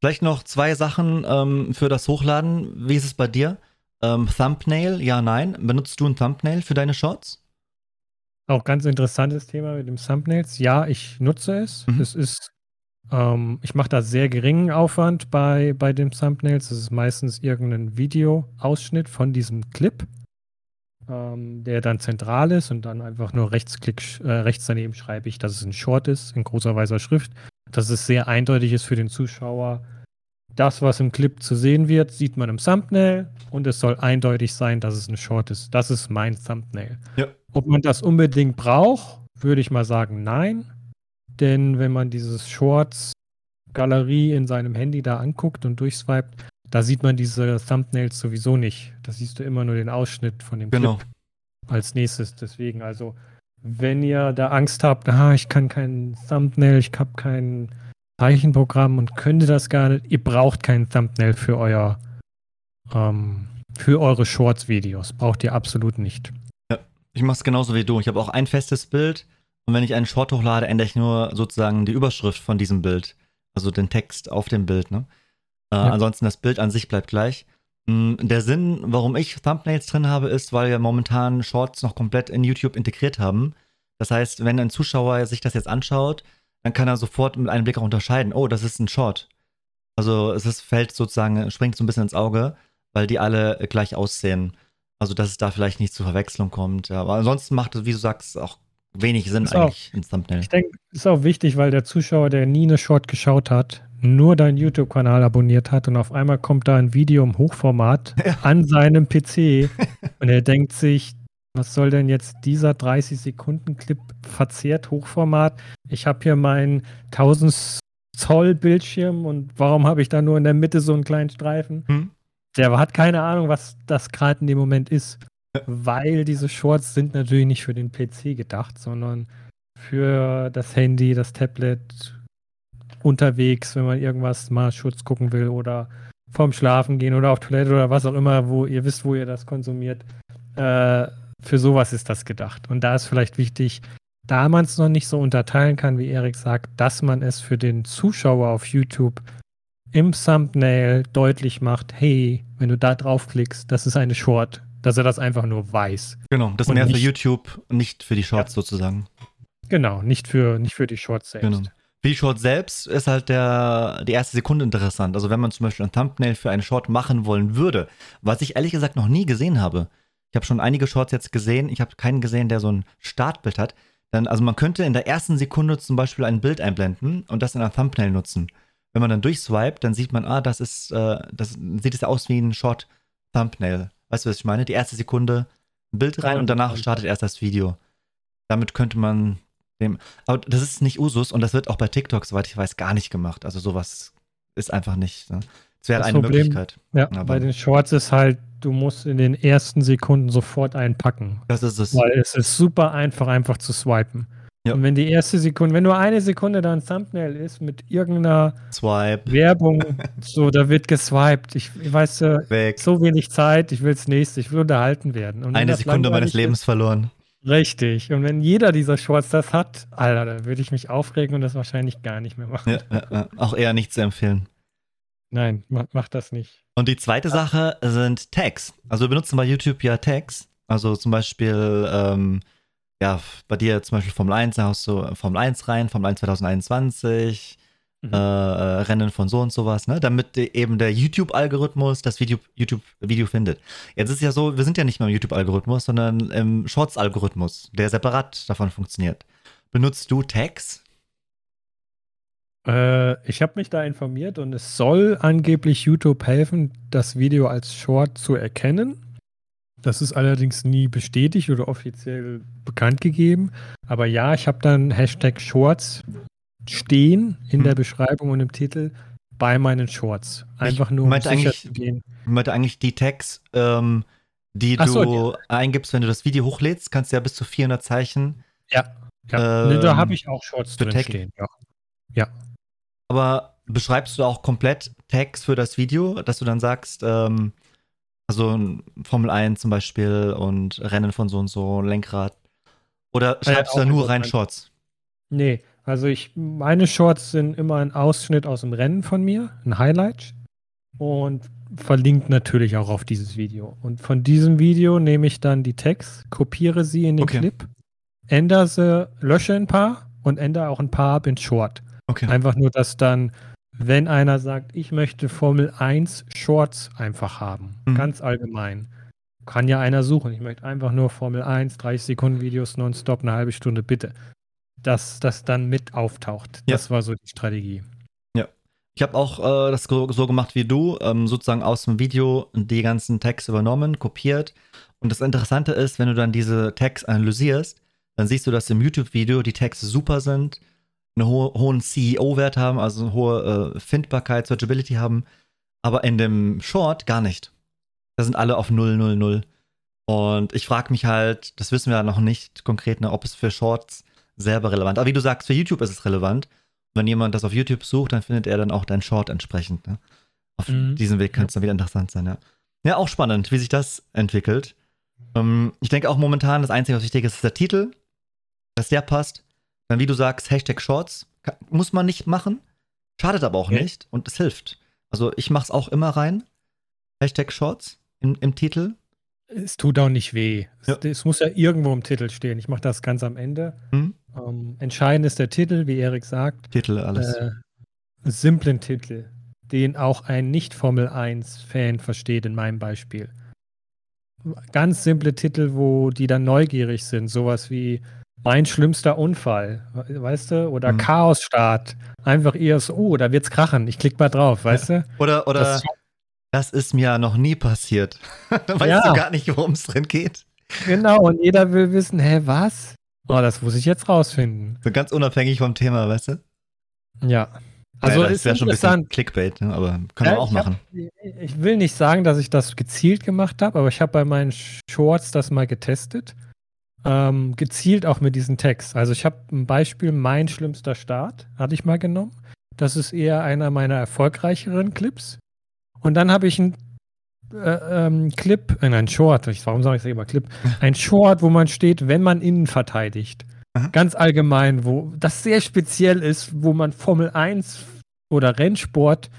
Vielleicht noch zwei Sachen ähm, für das Hochladen. Wie ist es bei dir? Ähm, Thumbnail, ja, nein. Benutzt du ein Thumbnail für deine Shorts? Auch ganz interessantes Thema mit dem Thumbnails. Ja, ich nutze es. Mhm. Es ist, ähm, ich mache da sehr geringen Aufwand bei, bei den Thumbnails. Es ist meistens irgendein Videoausschnitt von diesem Clip ähm, der dann zentral ist und dann einfach nur Rechtsklick, äh, rechts daneben schreibe ich, dass es ein Short ist, in großer weißer Schrift, dass es sehr eindeutig ist für den Zuschauer. Das, was im Clip zu sehen wird, sieht man im Thumbnail und es soll eindeutig sein, dass es ein Short ist. Das ist mein Thumbnail. Ja. Ob man das unbedingt braucht, würde ich mal sagen, nein. Denn wenn man dieses Shorts-Galerie in seinem Handy da anguckt und durchswiped, da sieht man diese Thumbnails sowieso nicht. Da siehst du immer nur den Ausschnitt von dem genau. Clip als nächstes. Deswegen, also, wenn ihr da Angst habt, ah, ich kann kein Thumbnail, ich habe kein Zeichenprogramm und könnte das gar nicht, ihr braucht kein Thumbnail für euer ähm, für eure Shorts-Videos. Braucht ihr absolut nicht. Ja, ich mache es genauso wie du. Ich habe auch ein festes Bild und wenn ich einen Short hochlade, ändere ich nur sozusagen die Überschrift von diesem Bild. Also den Text auf dem Bild, ne? Äh, ja. Ansonsten das Bild an sich bleibt gleich. Mm, der Sinn, warum ich Thumbnails drin habe, ist, weil wir momentan Shorts noch komplett in YouTube integriert haben. Das heißt, wenn ein Zuschauer sich das jetzt anschaut, dann kann er sofort mit einem Blick auch unterscheiden, oh, das ist ein Short. Also es ist, fällt sozusagen, springt so ein bisschen ins Auge, weil die alle gleich aussehen. Also dass es da vielleicht nicht zur Verwechslung kommt. Ja, aber ansonsten macht es, wie du sagst, auch wenig Sinn ist eigentlich auch, ins Thumbnail. Ich denke, ist auch wichtig, weil der Zuschauer, der nie eine Short geschaut hat, nur deinen YouTube-Kanal abonniert hat und auf einmal kommt da ein Video im Hochformat ja. an seinem PC und er denkt sich, was soll denn jetzt dieser 30-Sekunden-Clip verzerrt Hochformat? Ich habe hier meinen 1000 Zoll Bildschirm und warum habe ich da nur in der Mitte so einen kleinen Streifen? Hm? Der hat keine Ahnung, was das gerade in dem Moment ist, weil diese Shorts sind natürlich nicht für den PC gedacht, sondern für das Handy, das Tablet, unterwegs, wenn man irgendwas mal Schutz gucken will oder vorm Schlafen gehen oder auf Toilette oder was auch immer, wo ihr wisst, wo ihr das konsumiert. Äh, für sowas ist das gedacht. Und da ist vielleicht wichtig, da man es noch nicht so unterteilen kann, wie Erik sagt, dass man es für den Zuschauer auf YouTube im Thumbnail deutlich macht, hey, wenn du da draufklickst, das ist eine Short, dass er das einfach nur weiß. Genau, das ist mehr für YouTube, nicht für die Shorts ja. sozusagen. Genau, nicht für, nicht für die Shorts selbst. Genau. Für die Short selbst ist halt der, die erste Sekunde interessant. Also wenn man zum Beispiel ein Thumbnail für eine Short machen wollen würde, was ich ehrlich gesagt noch nie gesehen habe. Ich habe schon einige Shorts jetzt gesehen. Ich habe keinen gesehen, der so ein Startbild hat. Dann, also man könnte in der ersten Sekunde zum Beispiel ein Bild einblenden und das in einem Thumbnail nutzen. Wenn man dann durchswipet, dann sieht man, ah, das ist, äh, das sieht es aus wie ein Short Thumbnail. Weißt du, was ich meine? Die erste Sekunde ein Bild rein und danach startet erst das Video. Damit könnte man dem, aber das ist nicht Usus und das wird auch bei TikTok, soweit ich weiß, gar nicht gemacht. Also sowas ist einfach nicht. Ne? Das wäre eine Problem, Möglichkeit. Ja, aber bei den Shorts ist halt, du musst in den ersten Sekunden sofort einpacken. Das ist es. Weil es ist super einfach, einfach zu swipen. Ja. Und wenn die erste Sekunde, wenn nur eine Sekunde da ein Thumbnail ist mit irgendeiner Swipe. Werbung, so, da wird geswiped. Ich, ich weiß, äh, so wenig Zeit, ich will es nächste, ich will unterhalten werden. Und eine Sekunde meines Lebens ist, verloren. Richtig. Und wenn jeder dieser Shorts das hat, Alter, dann würde ich mich aufregen und das wahrscheinlich gar nicht mehr machen. Ja, ja. Auch eher nicht zu empfehlen. Nein, mach, mach das nicht. Und die zweite Sache sind Tags. Also wir benutzen bei YouTube ja Tags. Also zum Beispiel, ähm, ja, bei dir zum Beispiel Formel 1, da hast du Formel 1 rein, Formel 1 2021, mhm. äh, äh, Rennen von so und sowas, ne? Damit eben der YouTube-Algorithmus das Video, YouTube-Video findet. Jetzt ist ja so, wir sind ja nicht mehr im YouTube-Algorithmus, sondern im Shorts-Algorithmus, der separat davon funktioniert. Benutzt du Tags? Äh, ich habe mich da informiert und es soll angeblich YouTube helfen, das Video als Short zu erkennen. Das ist allerdings nie bestätigt oder offiziell bekannt gegeben. Aber ja, ich habe dann Hashtag Shorts stehen in hm. der Beschreibung und im Titel bei meinen Shorts. Einfach nur, um sicher eigentlich, zu gehen. Ich meinte eigentlich die Tags, ähm, die du so, ja. eingibst, wenn du das Video hochlädst, kannst du ja bis zu 400 Zeichen. Ja, ja. Ähm, nee, da habe ich auch Shorts drin Tag. stehen. Ja. ja. Aber beschreibst du auch komplett Tags für das Video, dass du dann sagst, ähm, also Formel 1 zum Beispiel und Rennen von so und so, Lenkrad. Oder schreibst ja, du da nur rein Shorts? Nee, also ich, meine Shorts sind immer ein Ausschnitt aus dem Rennen von mir, ein Highlight. Und verlinkt natürlich auch auf dieses Video. Und von diesem Video nehme ich dann die Tags, kopiere sie in den okay. Clip, ändere sie, lösche ein paar und ändere auch ein paar ab in Short. Okay. Einfach nur, dass dann, wenn einer sagt, ich möchte Formel 1 Shorts einfach haben, mhm. ganz allgemein, kann ja einer suchen. Ich möchte einfach nur Formel 1, 30 Sekunden Videos nonstop, eine halbe Stunde, bitte. Dass das dann mit auftaucht. Ja. Das war so die Strategie. Ich habe auch äh, das so, so, gemacht wie du, ähm, sozusagen aus dem Video die ganzen Tags übernommen, kopiert. Und das Interessante ist, wenn du dann diese Tags analysierst, dann siehst du, dass im YouTube-Video die Tags super sind, einen ho hohen CEO-Wert haben, also eine hohe äh, Findbarkeit, Searchability haben, aber in dem Short gar nicht. Da sind alle auf 0, 0, 0. Und ich frage mich halt, das wissen wir ja noch nicht konkret, ne, ob es für Shorts selber relevant ist. Aber wie du sagst, für YouTube ist es relevant wenn jemand das auf YouTube sucht, dann findet er dann auch dein Short entsprechend. Ne? Auf mhm. diesem Weg könnte es dann wieder interessant sein, ja. Ja, auch spannend, wie sich das entwickelt. Ähm, ich denke auch momentan, das Einzige, was wichtig ist, ist der Titel, dass der passt. Dann, wie du sagst, Hashtag Shorts muss man nicht machen, schadet aber auch okay. nicht und es hilft. Also ich mache es auch immer rein. Hashtag Shorts im, im Titel. Es tut auch nicht weh. Ja. Es, es, muss ja irgendwo im Titel stehen. Ich mache das ganz am Ende. Mhm. Ähm, entscheidend ist der Titel, wie Erik sagt. Titel, alles. Äh, simplen Titel, den auch ein Nicht-Formel 1-Fan versteht, in meinem Beispiel. Ganz simple Titel, wo die dann neugierig sind, sowas wie mein schlimmster Unfall, weißt du? Oder mhm. Chaosstart. Einfach eher so, oh, da wird's krachen, ich klicke mal drauf, weißt du? Oder, oder das, das ist mir noch nie passiert. da weißt ja. du gar nicht, worum es drin geht. Genau, und jeder will wissen, hä, was? Oh, das muss ich jetzt rausfinden. So ganz unabhängig vom Thema, weißt du? Ja. Also ja, das ist ja schon ein bisschen Clickbait, ne? aber können ja, wir auch machen. Hab, ich will nicht sagen, dass ich das gezielt gemacht habe, aber ich habe bei meinen Shorts das mal getestet. Ähm, gezielt auch mit diesen Text. Also ich habe ein Beispiel, mein schlimmster Start, hatte ich mal genommen. Das ist eher einer meiner erfolgreicheren Clips. Und dann habe ich einen äh, ähm, Clip, äh, ein Short, warum sage ich das immer Clip? Ein Short, wo man steht, wenn man innen verteidigt. Aha. Ganz allgemein, wo das sehr speziell ist, wo man Formel 1 oder Rennsport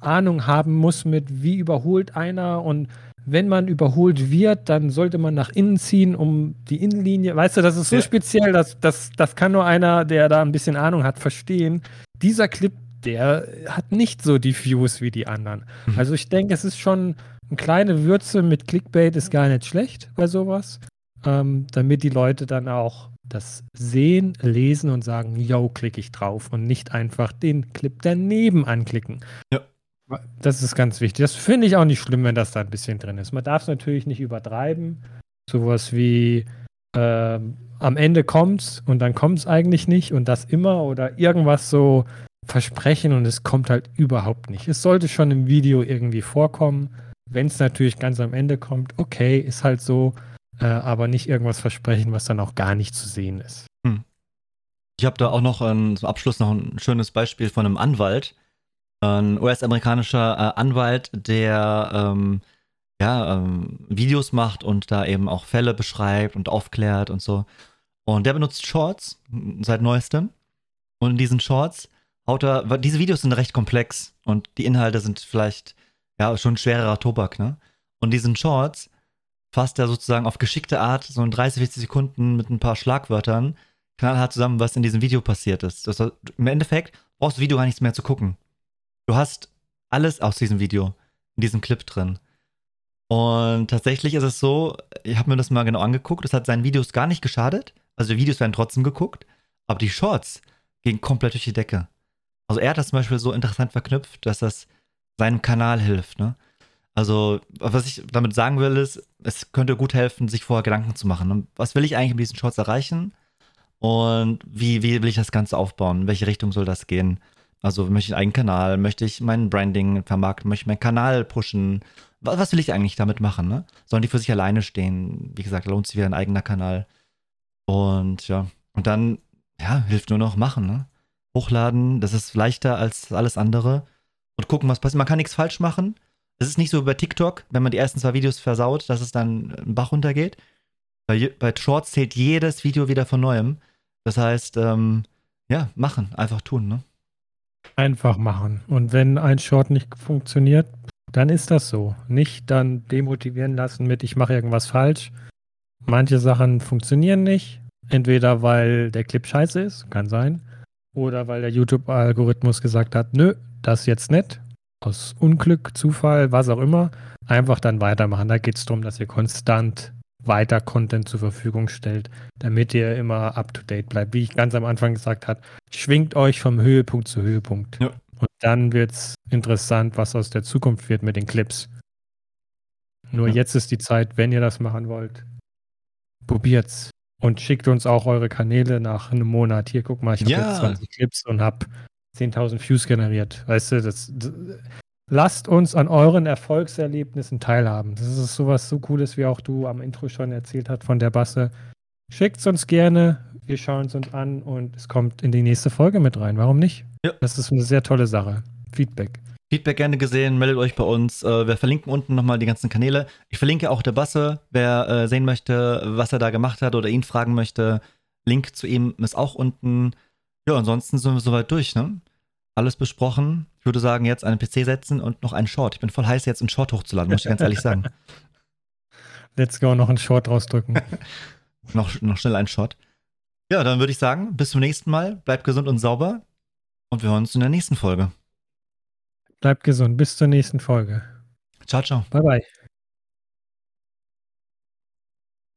Ahnung haben muss mit, wie überholt einer und wenn man überholt wird, dann sollte man nach innen ziehen, um die Innenlinie. Weißt du, das ist so ja. speziell, dass das, das kann nur einer, der da ein bisschen Ahnung hat, verstehen. Dieser Clip der hat nicht so die Views wie die anderen. Mhm. Also ich denke, es ist schon eine kleine Würze mit Clickbait ist gar nicht schlecht bei sowas, ähm, damit die Leute dann auch das sehen, lesen und sagen, yo, klicke ich drauf und nicht einfach den Clip daneben anklicken. Ja. Das ist ganz wichtig. Das finde ich auch nicht schlimm, wenn das da ein bisschen drin ist. Man darf es natürlich nicht übertreiben. Sowas wie äh, am Ende kommt's und dann kommt es eigentlich nicht und das immer oder irgendwas so versprechen und es kommt halt überhaupt nicht. Es sollte schon im Video irgendwie vorkommen. Wenn es natürlich ganz am Ende kommt, okay, ist halt so, äh, aber nicht irgendwas versprechen, was dann auch gar nicht zu sehen ist. Hm. Ich habe da auch noch ein, zum Abschluss noch ein schönes Beispiel von einem Anwalt. Ein US-amerikanischer äh, Anwalt, der ähm, ja, ähm, Videos macht und da eben auch Fälle beschreibt und aufklärt und so. Und der benutzt Shorts seit neuestem. Und in diesen Shorts haut er, diese Videos sind recht komplex und die Inhalte sind vielleicht ja schon schwererer Tobak, ne? Und diesen Shorts fasst er sozusagen auf geschickte Art so in 30, 40 Sekunden mit ein paar Schlagwörtern knallhart zusammen, was in diesem Video passiert ist. Das, Im Endeffekt brauchst du Video gar nichts mehr zu gucken. Du hast alles aus diesem Video, in diesem Clip drin. Und tatsächlich ist es so, ich habe mir das mal genau angeguckt, das hat seinen Videos gar nicht geschadet. Also die Videos werden trotzdem geguckt, aber die Shorts gehen komplett durch die Decke. Also er hat das zum Beispiel so interessant verknüpft, dass das seinem Kanal hilft. Ne? Also, was ich damit sagen will, ist, es könnte gut helfen, sich vorher Gedanken zu machen. Was will ich eigentlich mit diesen Shorts erreichen? Und wie, wie will ich das Ganze aufbauen? In welche Richtung soll das gehen? Also, möchte ich einen eigenen Kanal? Möchte ich mein Branding vermarkten? Möchte ich meinen Kanal pushen? Was, was will ich eigentlich damit machen? Ne? Sollen die für sich alleine stehen? Wie gesagt, lohnt sich wieder ein eigener Kanal. Und ja, und dann, ja, hilft nur noch machen. Ne? hochladen. Das ist leichter als alles andere. Und gucken, was passiert. Man kann nichts falsch machen. Es ist nicht so bei TikTok, wenn man die ersten zwei Videos versaut, dass es dann einen Bach runtergeht. Bei, bei Shorts zählt jedes Video wieder von neuem. Das heißt, ähm, ja, machen, einfach tun, ne? Einfach machen. Und wenn ein Short nicht funktioniert, dann ist das so. Nicht dann demotivieren lassen mit, ich mache irgendwas falsch. Manche Sachen funktionieren nicht. Entweder weil der Clip scheiße ist, kann sein. Oder weil der YouTube-Algorithmus gesagt hat, nö, das jetzt nicht. Aus Unglück, Zufall, was auch immer. Einfach dann weitermachen. Da geht es darum, dass ihr konstant weiter Content zur Verfügung stellt, damit ihr immer up to date bleibt. Wie ich ganz am Anfang gesagt habe, schwingt euch vom Höhepunkt zu Höhepunkt. Ja. Und dann wird es interessant, was aus der Zukunft wird mit den Clips. Nur ja. jetzt ist die Zeit, wenn ihr das machen wollt, probiert's. Und schickt uns auch eure Kanäle nach einem Monat. Hier, guck mal, ich habe ja. jetzt 20 Clips und habe 10.000 Views generiert. Weißt du, das, das, lasst uns an euren Erfolgserlebnissen teilhaben. Das ist sowas so Cooles, wie auch du am Intro schon erzählt hast von der Basse. Schickt es uns gerne. Wir schauen es uns an und es kommt in die nächste Folge mit rein. Warum nicht? Ja. Das ist eine sehr tolle Sache. Feedback. Feedback gerne gesehen, meldet euch bei uns. Äh, wir verlinken unten nochmal die ganzen Kanäle. Ich verlinke auch der Basse, wer äh, sehen möchte, was er da gemacht hat oder ihn fragen möchte. Link zu ihm ist auch unten. Ja, ansonsten sind wir soweit durch, ne? Alles besprochen. Ich würde sagen, jetzt einen PC setzen und noch einen Short. Ich bin voll heiß, jetzt einen Short hochzuladen, muss ich ganz ehrlich sagen. Let's go, noch einen Short rausdrücken. noch, noch schnell einen Short. Ja, dann würde ich sagen, bis zum nächsten Mal. Bleibt gesund und sauber. Und wir hören uns in der nächsten Folge. Bleibt gesund. Bis zur nächsten Folge. Ciao, ciao. Bye, bye.